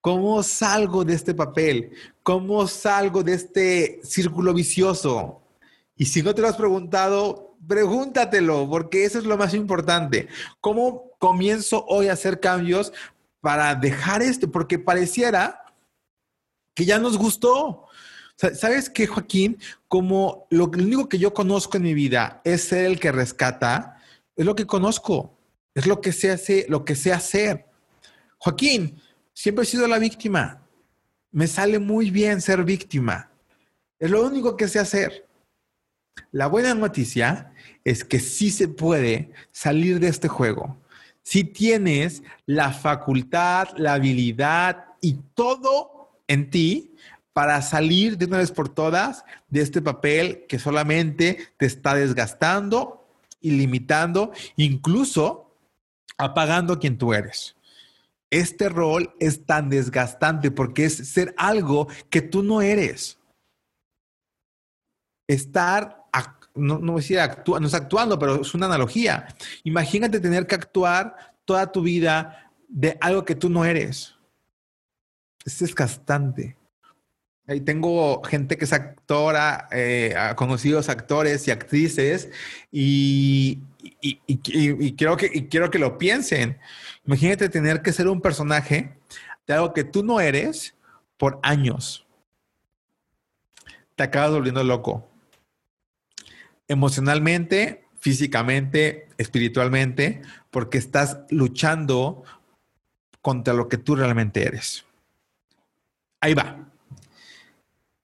cómo salgo de este papel, cómo salgo de este círculo vicioso. Y si no te lo has preguntado, pregúntatelo, porque eso es lo más importante. ¿Cómo comienzo hoy a hacer cambios para dejar esto? Porque pareciera que ya nos gustó. ¿Sabes qué, Joaquín? Como lo, único que yo conozco en mi vida es ser el que rescata, es lo que conozco, es lo que sé hacer, lo que sé hacer. Joaquín, siempre he sido la víctima. Me sale muy bien ser víctima. Es lo único que sé hacer. La buena noticia es que sí se puede salir de este juego. Si tienes la facultad, la habilidad y todo en ti para salir de una vez por todas de este papel que solamente te está desgastando y limitando, incluso apagando quien tú eres. Este rol es tan desgastante porque es ser algo que tú no eres. Estar, no, no decir no es actuando, pero es una analogía. Imagínate tener que actuar toda tu vida de algo que tú no eres es desgastante. Ahí tengo gente que es actora, eh, conocidos actores y actrices, y, quiero que, quiero que lo piensen. Imagínate tener que ser un personaje de algo que tú no eres por años. te acabas volviendo loco. Emocionalmente, físicamente, espiritualmente, porque estás luchando contra lo que tú realmente eres. Ahí va.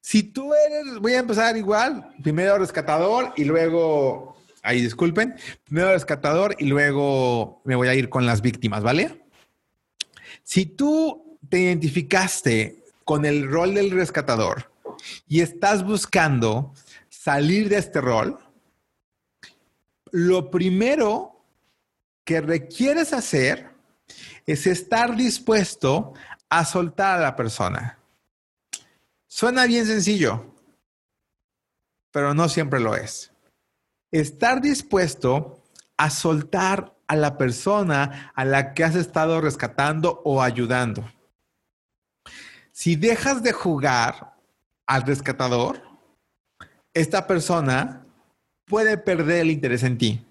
Si tú eres, voy a empezar igual, primero rescatador y luego, ahí disculpen, primero rescatador y luego me voy a ir con las víctimas, ¿vale? Si tú te identificaste con el rol del rescatador y estás buscando salir de este rol, lo primero que requieres hacer es estar dispuesto a soltar a la persona. Suena bien sencillo, pero no siempre lo es. Estar dispuesto a soltar a la persona a la que has estado rescatando o ayudando. Si dejas de jugar al rescatador, esta persona puede perder el interés en ti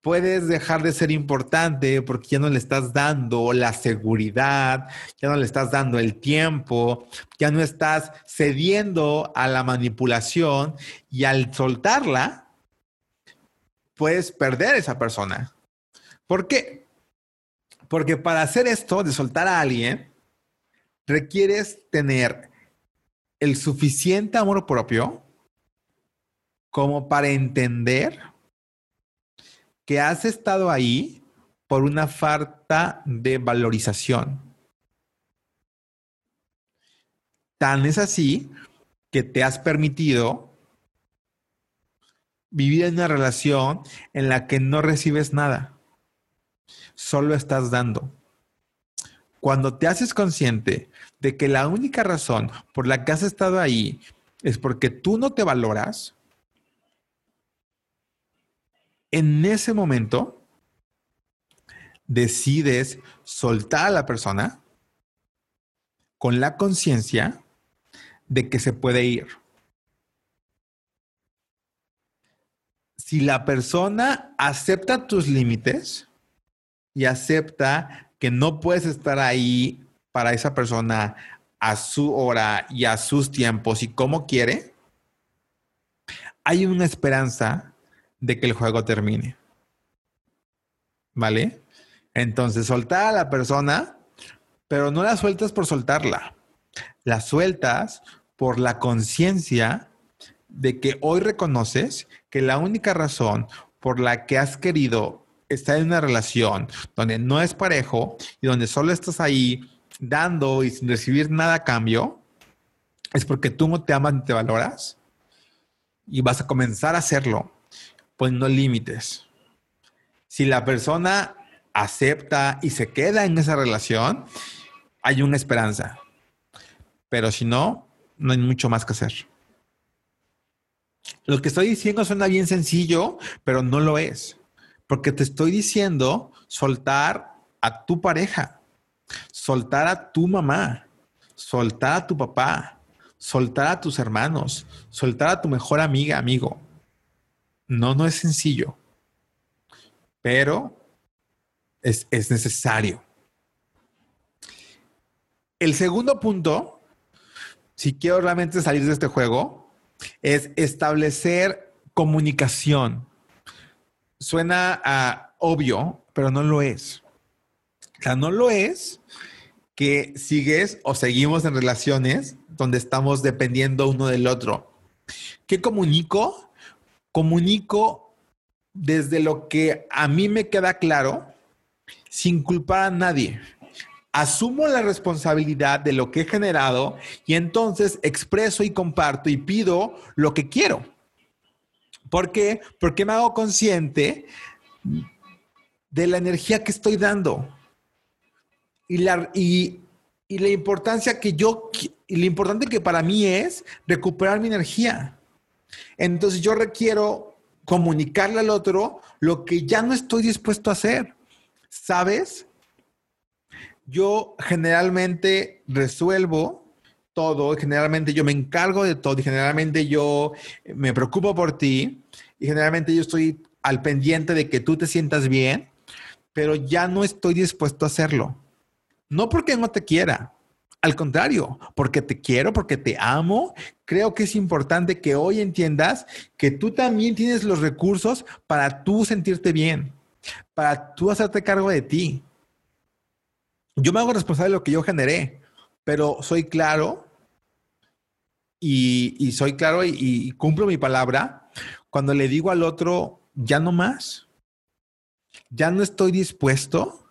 puedes dejar de ser importante porque ya no le estás dando la seguridad, ya no le estás dando el tiempo, ya no estás cediendo a la manipulación y al soltarla, puedes perder esa persona. ¿Por qué? Porque para hacer esto, de soltar a alguien, requieres tener el suficiente amor propio como para entender que has estado ahí por una falta de valorización. Tan es así que te has permitido vivir en una relación en la que no recibes nada, solo estás dando. Cuando te haces consciente de que la única razón por la que has estado ahí es porque tú no te valoras, en ese momento decides soltar a la persona con la conciencia de que se puede ir. Si la persona acepta tus límites y acepta que no puedes estar ahí para esa persona a su hora y a sus tiempos y como quiere, hay una esperanza de que el juego termine. ¿Vale? Entonces, soltar a la persona, pero no la sueltas por soltarla. La sueltas por la conciencia de que hoy reconoces que la única razón por la que has querido estar en una relación donde no es parejo y donde solo estás ahí dando y sin recibir nada a cambio, es porque tú no te amas ni te valoras y vas a comenzar a hacerlo poniendo límites. Si la persona acepta y se queda en esa relación, hay una esperanza. Pero si no, no hay mucho más que hacer. Lo que estoy diciendo suena bien sencillo, pero no lo es. Porque te estoy diciendo soltar a tu pareja, soltar a tu mamá, soltar a tu papá, soltar a tus hermanos, soltar a tu mejor amiga, amigo. No, no es sencillo, pero es, necesario. El segundo punto, si quiero realmente salir de este juego, es establecer comunicación. Suena a obvio, pero no lo es. O sea, no lo es que sigues o seguimos en relaciones donde estamos dependiendo uno del otro. ¿Qué comunico? Comunico desde lo que a mí me queda claro, sin culpar a nadie. Asumo la responsabilidad de lo que he generado y entonces expreso y comparto y pido lo que quiero. ¿Por qué? Porque me hago consciente de la energía que estoy dando y la, y, y la importancia que yo, y lo importante que para mí es recuperar mi energía. Entonces yo requiero comunicarle al otro lo que ya no estoy dispuesto a hacer. ¿Sabes? Yo generalmente resuelvo todo, generalmente yo me encargo de todo y generalmente yo me preocupo por ti y generalmente yo estoy al pendiente de que tú te sientas bien, pero ya no estoy dispuesto a hacerlo. No porque no te quiera, Al contrario, porque te quiero, porque te amo, creo que es importante que hoy entiendas que tú también tienes los recursos para tú sentirte bien, para tú hacerte cargo de ti. Yo me hago responsable de lo que yo generé, pero soy claro y, soy claro y cumplo mi palabra cuando le digo al otro, ya no más, ya no estoy dispuesto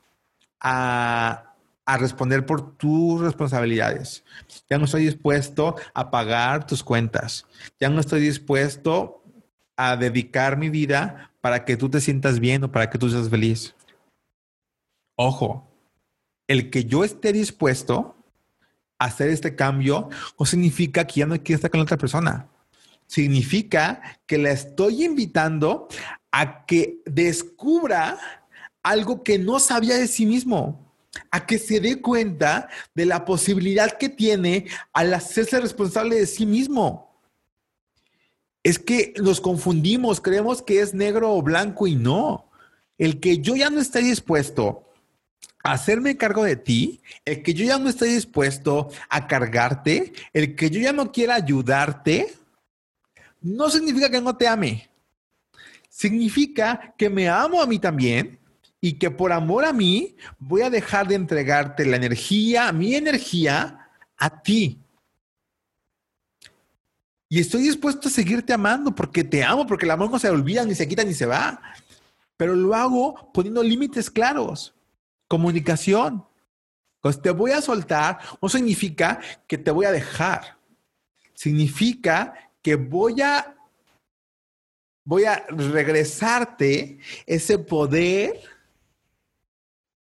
a a responder por tus responsabilidades. Ya no estoy dispuesto a pagar tus cuentas. Ya no estoy dispuesto a dedicar mi vida para que tú te sientas bien o para que tú seas feliz. Ojo, el que yo esté dispuesto a hacer este cambio no significa que ya no quiero estar con la otra persona. Significa que la estoy invitando a que descubra algo que no sabía de sí mismo a que se dé cuenta de la posibilidad que tiene al hacerse responsable de sí mismo. Es que nos confundimos, creemos que es negro o blanco y no. El que yo ya no esté dispuesto a hacerme cargo de ti, el que yo ya no esté dispuesto a cargarte, el que yo ya no quiera ayudarte, no significa que no te ame. Significa que me amo a mí también y que por amor a mí voy a dejar de entregarte la energía, mi energía, a ti. Y estoy dispuesto a seguirte amando porque te amo, porque el amor no se olvida, ni se quita, ni se va. Pero lo hago poniendo límites claros. Comunicación. Pues te voy a soltar no significa que te voy a dejar. Significa que voy a voy a regresarte ese poder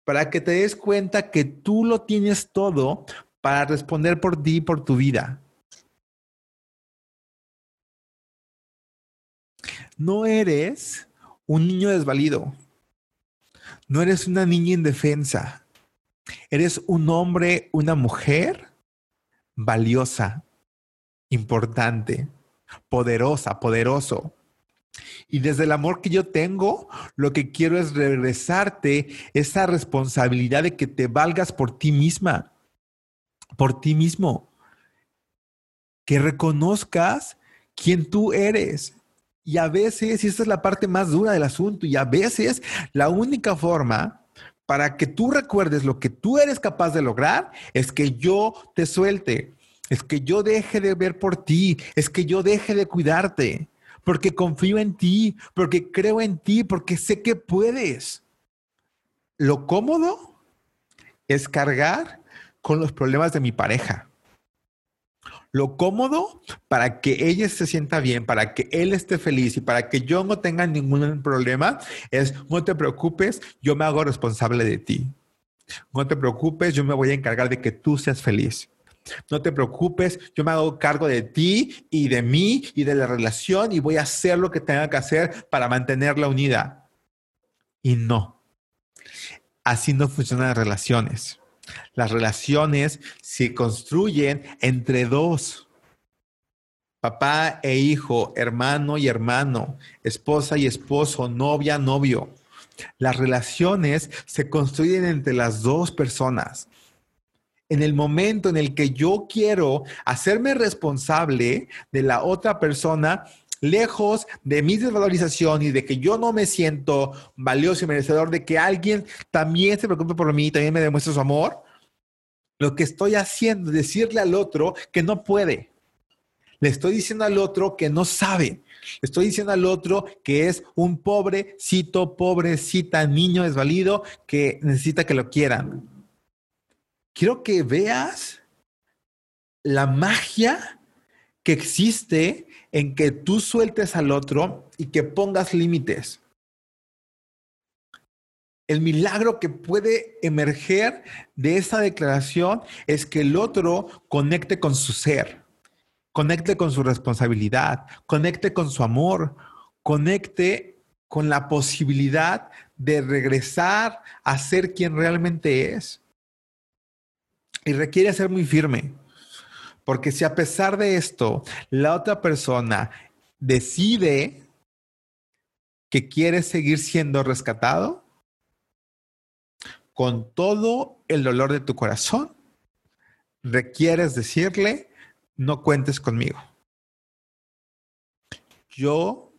para que te des cuenta que tú lo tienes todo para responder por ti y por tu vida. No eres un niño desvalido. No eres una niña indefensa. Eres un hombre, una mujer valiosa, importante, poderosa, poderoso. Y desde el amor que yo tengo, lo que quiero es regresarte esa responsabilidad de que te valgas por ti misma, por ti mismo. Que reconozcas quién tú eres. Y a veces, y esta es la parte más dura del asunto, y a veces la única forma para que tú recuerdes lo que tú eres capaz de lograr es que yo te suelte, es que yo deje de ver por ti, es que yo deje de cuidarte porque confío en ti, porque creo en ti, porque sé que puedes. Lo cómodo es cargar con los problemas de mi pareja. Lo cómodo para que ella se sienta bien, para que él esté feliz y para que yo no tenga ningún problema es, no te preocupes, yo me hago responsable de ti. No te preocupes, yo me voy a encargar de que tú seas feliz. No te preocupes, yo me hago cargo de ti y de mí y de la relación y voy a hacer lo que tenga que hacer para mantenerla unida. Y no. Así no funcionan las relaciones. Las relaciones se construyen entre dos. Papá e hijo, hermano y hermano, esposa y esposo, novia, novio. Las relaciones se construyen entre las dos personas en el momento en el que yo quiero hacerme responsable de la otra persona, lejos de mi desvalorización y de que yo no me siento valioso y merecedor de que alguien también se preocupe por mí, también me demuestre su amor, lo que estoy haciendo es decirle al otro que no puede. Le estoy diciendo al otro que no sabe. Le estoy diciendo al otro que es un pobrecito, pobrecita niño desvalido que necesita que lo quieran quiero que veas la magia que existe en que tú sueltes al otro y que pongas límites. El milagro que puede emerger de esa declaración es que el otro conecte con su ser, conecte con su responsabilidad, conecte con su amor, conecte con la posibilidad de regresar a ser quien realmente es. Y requiere ser muy firme. Porque si a pesar de esto, la otra persona decide que quiere seguir siendo rescatado, con todo el dolor de tu corazón, requieres decirle, no cuentes conmigo. Yo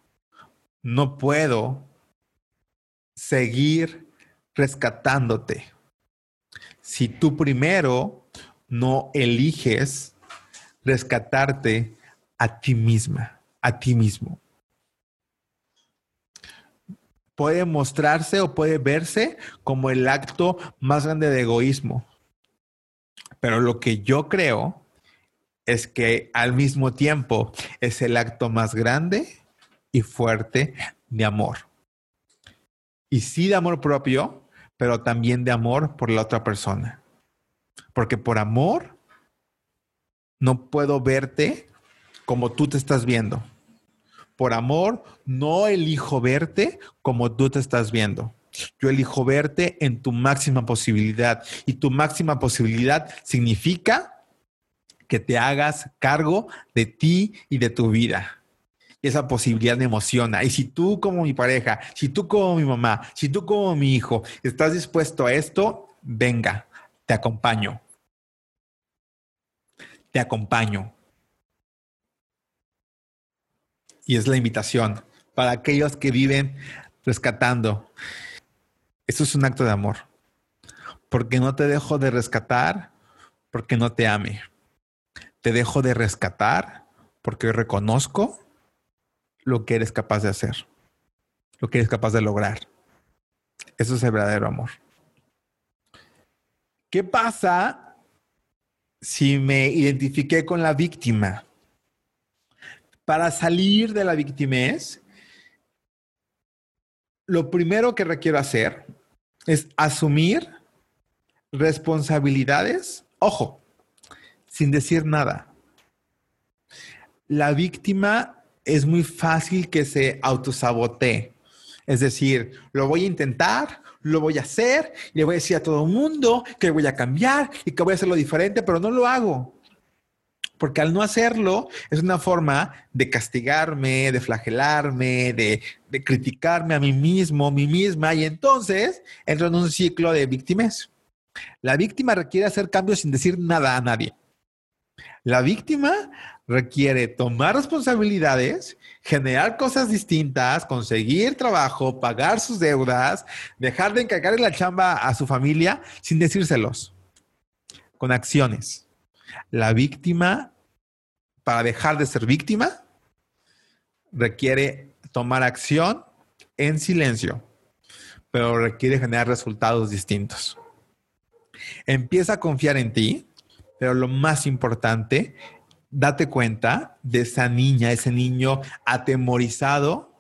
no puedo seguir rescatándote si tú primero no eliges rescatarte a ti misma, a ti mismo. Puede mostrarse o puede verse como el acto más grande de egoísmo. Pero lo que yo creo es que al mismo tiempo es el acto más grande y fuerte de amor. Y sí de amor propio, pero también de amor por la otra persona. Porque por amor no puedo verte como tú te estás viendo. Por amor no elijo verte como tú te estás viendo. Yo elijo verte en tu máxima posibilidad. Y tu máxima posibilidad significa que te hagas cargo de ti y de tu vida. Esa posibilidad me emociona. Y si tú como mi pareja, si tú como mi mamá, si tú como mi hijo, estás dispuesto a esto, venga, te acompaño. Te acompaño. Y es la invitación para aquellos que viven rescatando. Eso es un acto de amor. Porque no te dejo de rescatar porque no te ame. Te dejo de rescatar porque reconozco lo que eres capaz de hacer, lo que eres capaz de lograr. Eso es el verdadero amor. ¿Qué pasa si me identifiqué con la víctima? Para salir de la victimez, lo primero que requiero hacer es asumir responsabilidades, ojo, sin decir nada. La víctima es muy fácil que se autosabotee. Es decir, lo voy a intentar, lo voy a hacer, le voy a decir a todo el mundo que voy a cambiar y que voy a hacerlo diferente, pero no lo hago. Porque al no hacerlo es una forma de castigarme, de flagelarme, de, de criticarme a mí mismo, mí misma, y entonces entro en un ciclo de víctimas. La víctima requiere hacer cambios sin decir nada a nadie. La víctima requiere tomar responsabilidades, generar cosas distintas, conseguir trabajo, pagar sus deudas, dejar de encargar la chamba a su familia sin decírselos, con acciones. La víctima, para dejar de ser víctima, requiere tomar acción en silencio, pero requiere generar resultados distintos. Empieza a confiar en ti, pero lo más importante date cuenta de esa niña, ese niño atemorizado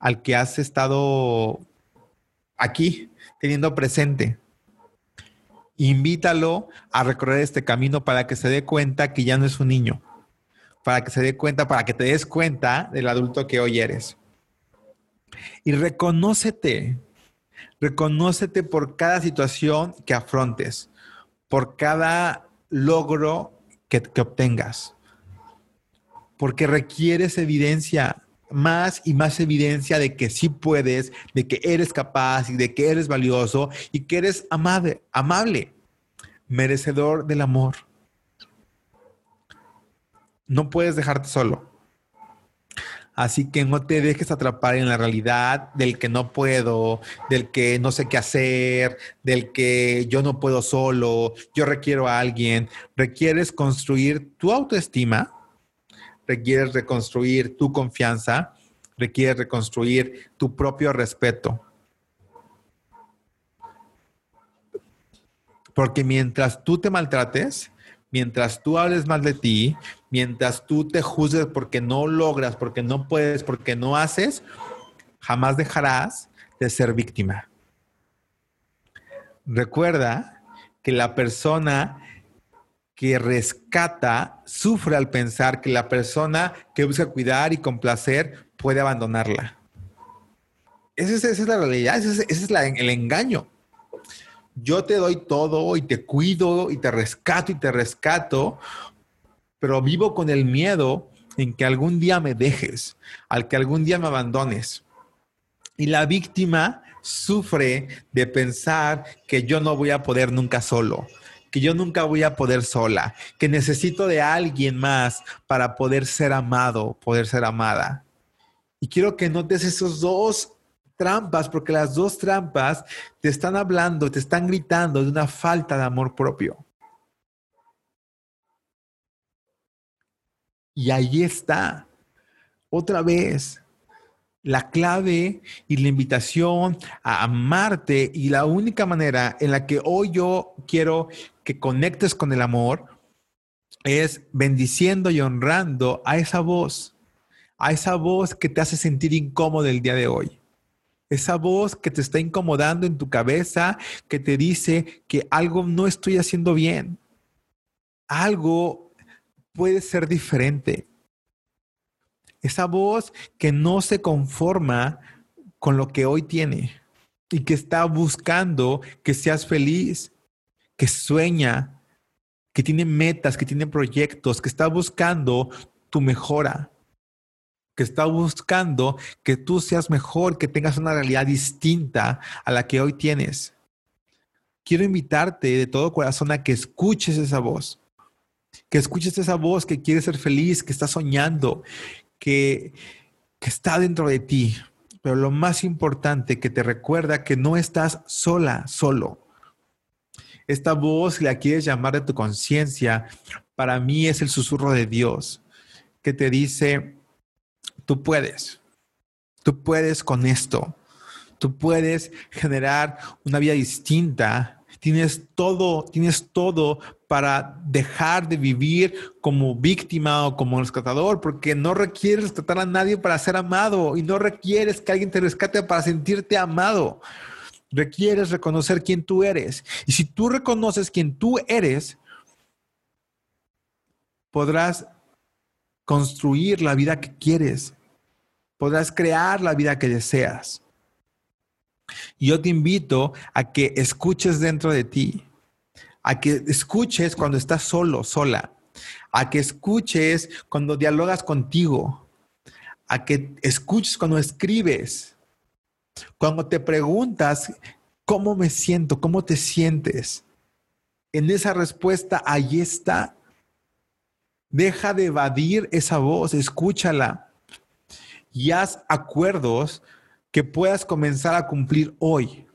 al que has estado aquí teniendo presente. Invítalo a recorrer este camino para que se dé cuenta que ya no es un niño, para que se dé cuenta, para que te des cuenta del adulto que hoy eres. Y reconócete, reconócete por cada situación que afrontes, por cada logro que, que obtengas porque requieres evidencia, más y más evidencia de que sí puedes, de que eres capaz y de que eres valioso y que eres amable, amable, merecedor del amor. No puedes dejarte solo. Así que no te dejes atrapar en la realidad del que no puedo, del que no sé qué hacer, del que yo no puedo solo, yo requiero a alguien. Requieres construir tu autoestima requieres reconstruir tu confianza, requieres reconstruir tu propio respeto. Porque mientras tú te maltrates, mientras tú hables mal de ti, mientras tú te juzgues porque no logras, porque no puedes, porque no haces, jamás dejarás de ser víctima. Recuerda que la persona que rescata sufre al pensar que la persona que busca cuidar y complacer puede abandonarla. Esa es, la realidad, ese es, el engaño. Yo te doy todo y te cuido y te rescato y te rescato, pero vivo con el miedo en que algún día me dejes, al que algún día me abandones. Y la víctima sufre de pensar que yo no voy a poder nunca solo, que yo nunca voy a poder sola, que necesito de alguien más para poder ser amado, poder ser amada. Y quiero que notes esos dos trampas, porque las dos trampas te están hablando, te están gritando de una falta de amor propio. Y ahí está, otra vez, la clave y la invitación a amarte y la única manera en la que hoy yo quiero que conectes con el amor es bendiciendo y honrando a esa voz, a esa voz que te hace sentir incómodo el día de hoy. Esa voz que te está incomodando en tu cabeza, que te dice que algo no estoy haciendo bien. Algo puede ser diferente. Esa voz que no se conforma con lo que hoy tiene y que está buscando que seas feliz, que sueña, que tiene metas, que tiene proyectos, que está buscando tu mejora, que está buscando que tú seas mejor, que tengas una realidad distinta a la que hoy tienes. Quiero invitarte de todo corazón a que escuches esa voz, que escuches esa voz que quiere ser feliz, que está soñando, que, está dentro de ti. Pero lo más importante que te recuerda que no estás sola, solo. Esta voz, la quieres llamar de tu conciencia, para mí es el susurro de Dios que te dice, tú puedes, tú puedes con esto, tú puedes generar una vida distinta Tienes todo, tienes todo para dejar de vivir como víctima o como rescatador, porque no requieres rescatar a nadie para ser amado y no requieres que alguien te rescate para sentirte amado. Requieres reconocer quién tú eres. Y si tú reconoces quién tú eres, podrás construir la vida que quieres. Podrás crear la vida que deseas. Yo te invito a que escuches dentro de ti, a que escuches cuando estás solo, sola, a que escuches cuando dialogas contigo, a que escuches cuando escribes, cuando te preguntas cómo me siento, cómo te sientes. En esa respuesta, ahí está. Deja de evadir esa voz, escúchala y haz acuerdos que puedas comenzar a cumplir hoy,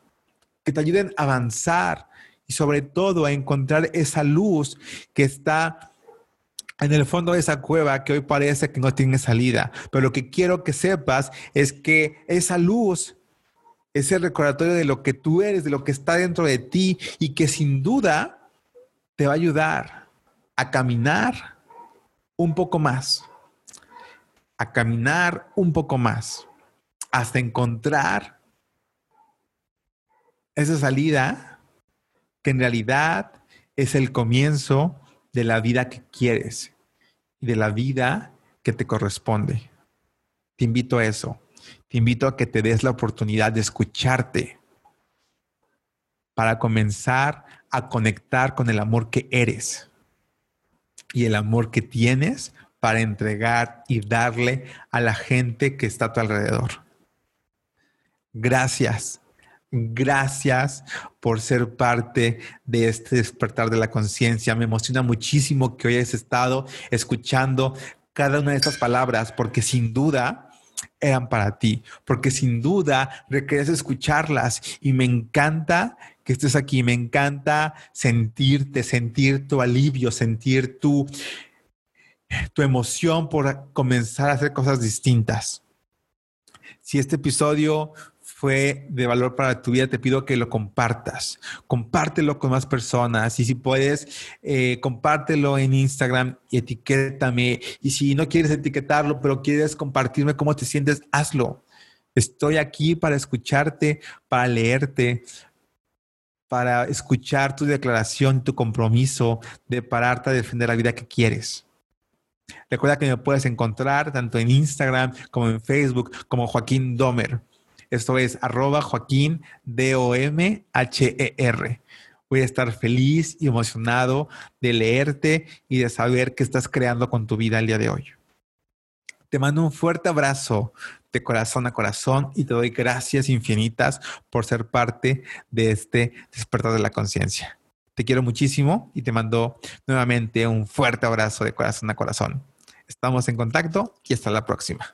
que te ayuden a avanzar y sobre todo a encontrar esa luz que está en el fondo de esa cueva que hoy parece que no tiene salida. Pero lo que quiero que sepas es que esa luz es el recordatorio de lo que tú eres, de lo que está dentro de ti y que sin duda te va a ayudar a caminar un poco más, a caminar un poco más hasta encontrar esa salida que en realidad es el comienzo de la vida que quieres y de la vida que te corresponde. Te invito a eso. Invito a que te des la oportunidad de escucharte para comenzar a conectar con el amor que eres y el amor que tienes para entregar y darle a la gente que está a tu alrededor. Gracias. Gracias por ser parte de este despertar de la conciencia. Me emociona muchísimo que hoy hayas estado escuchando cada una de estas palabras porque sin duda eran para ti, porque sin duda requieres escucharlas y me encanta que estés aquí, me encanta sentirte, sentir tu alivio, sentir tu, tu emoción por comenzar a hacer cosas distintas. Si este episodio fue de valor para tu vida, te pido que lo compartas. Compártelo con más personas y si puedes, eh, compártelo en Instagram y etiquétame. Y si no quieres etiquetarlo, pero quieres compartirme cómo te sientes, hazlo. Estoy aquí para escucharte, para leerte, para escuchar tu declaración, tu compromiso de pararte a defender la vida que quieres. Recuerda que me puedes encontrar tanto en Instagram como en Facebook como Joaquín Domer. Esto es arroba Joaquín D-O-M-H-E-R. Voy a estar feliz y emocionado de leerte y de saber qué estás creando con tu vida el día de hoy. Te mando un fuerte abrazo de corazón a corazón y te doy gracias infinitas por ser parte de este despertar de la conciencia. Te quiero muchísimo y te mando nuevamente un fuerte abrazo de corazón a corazón. Estamos en contacto y hasta la próxima.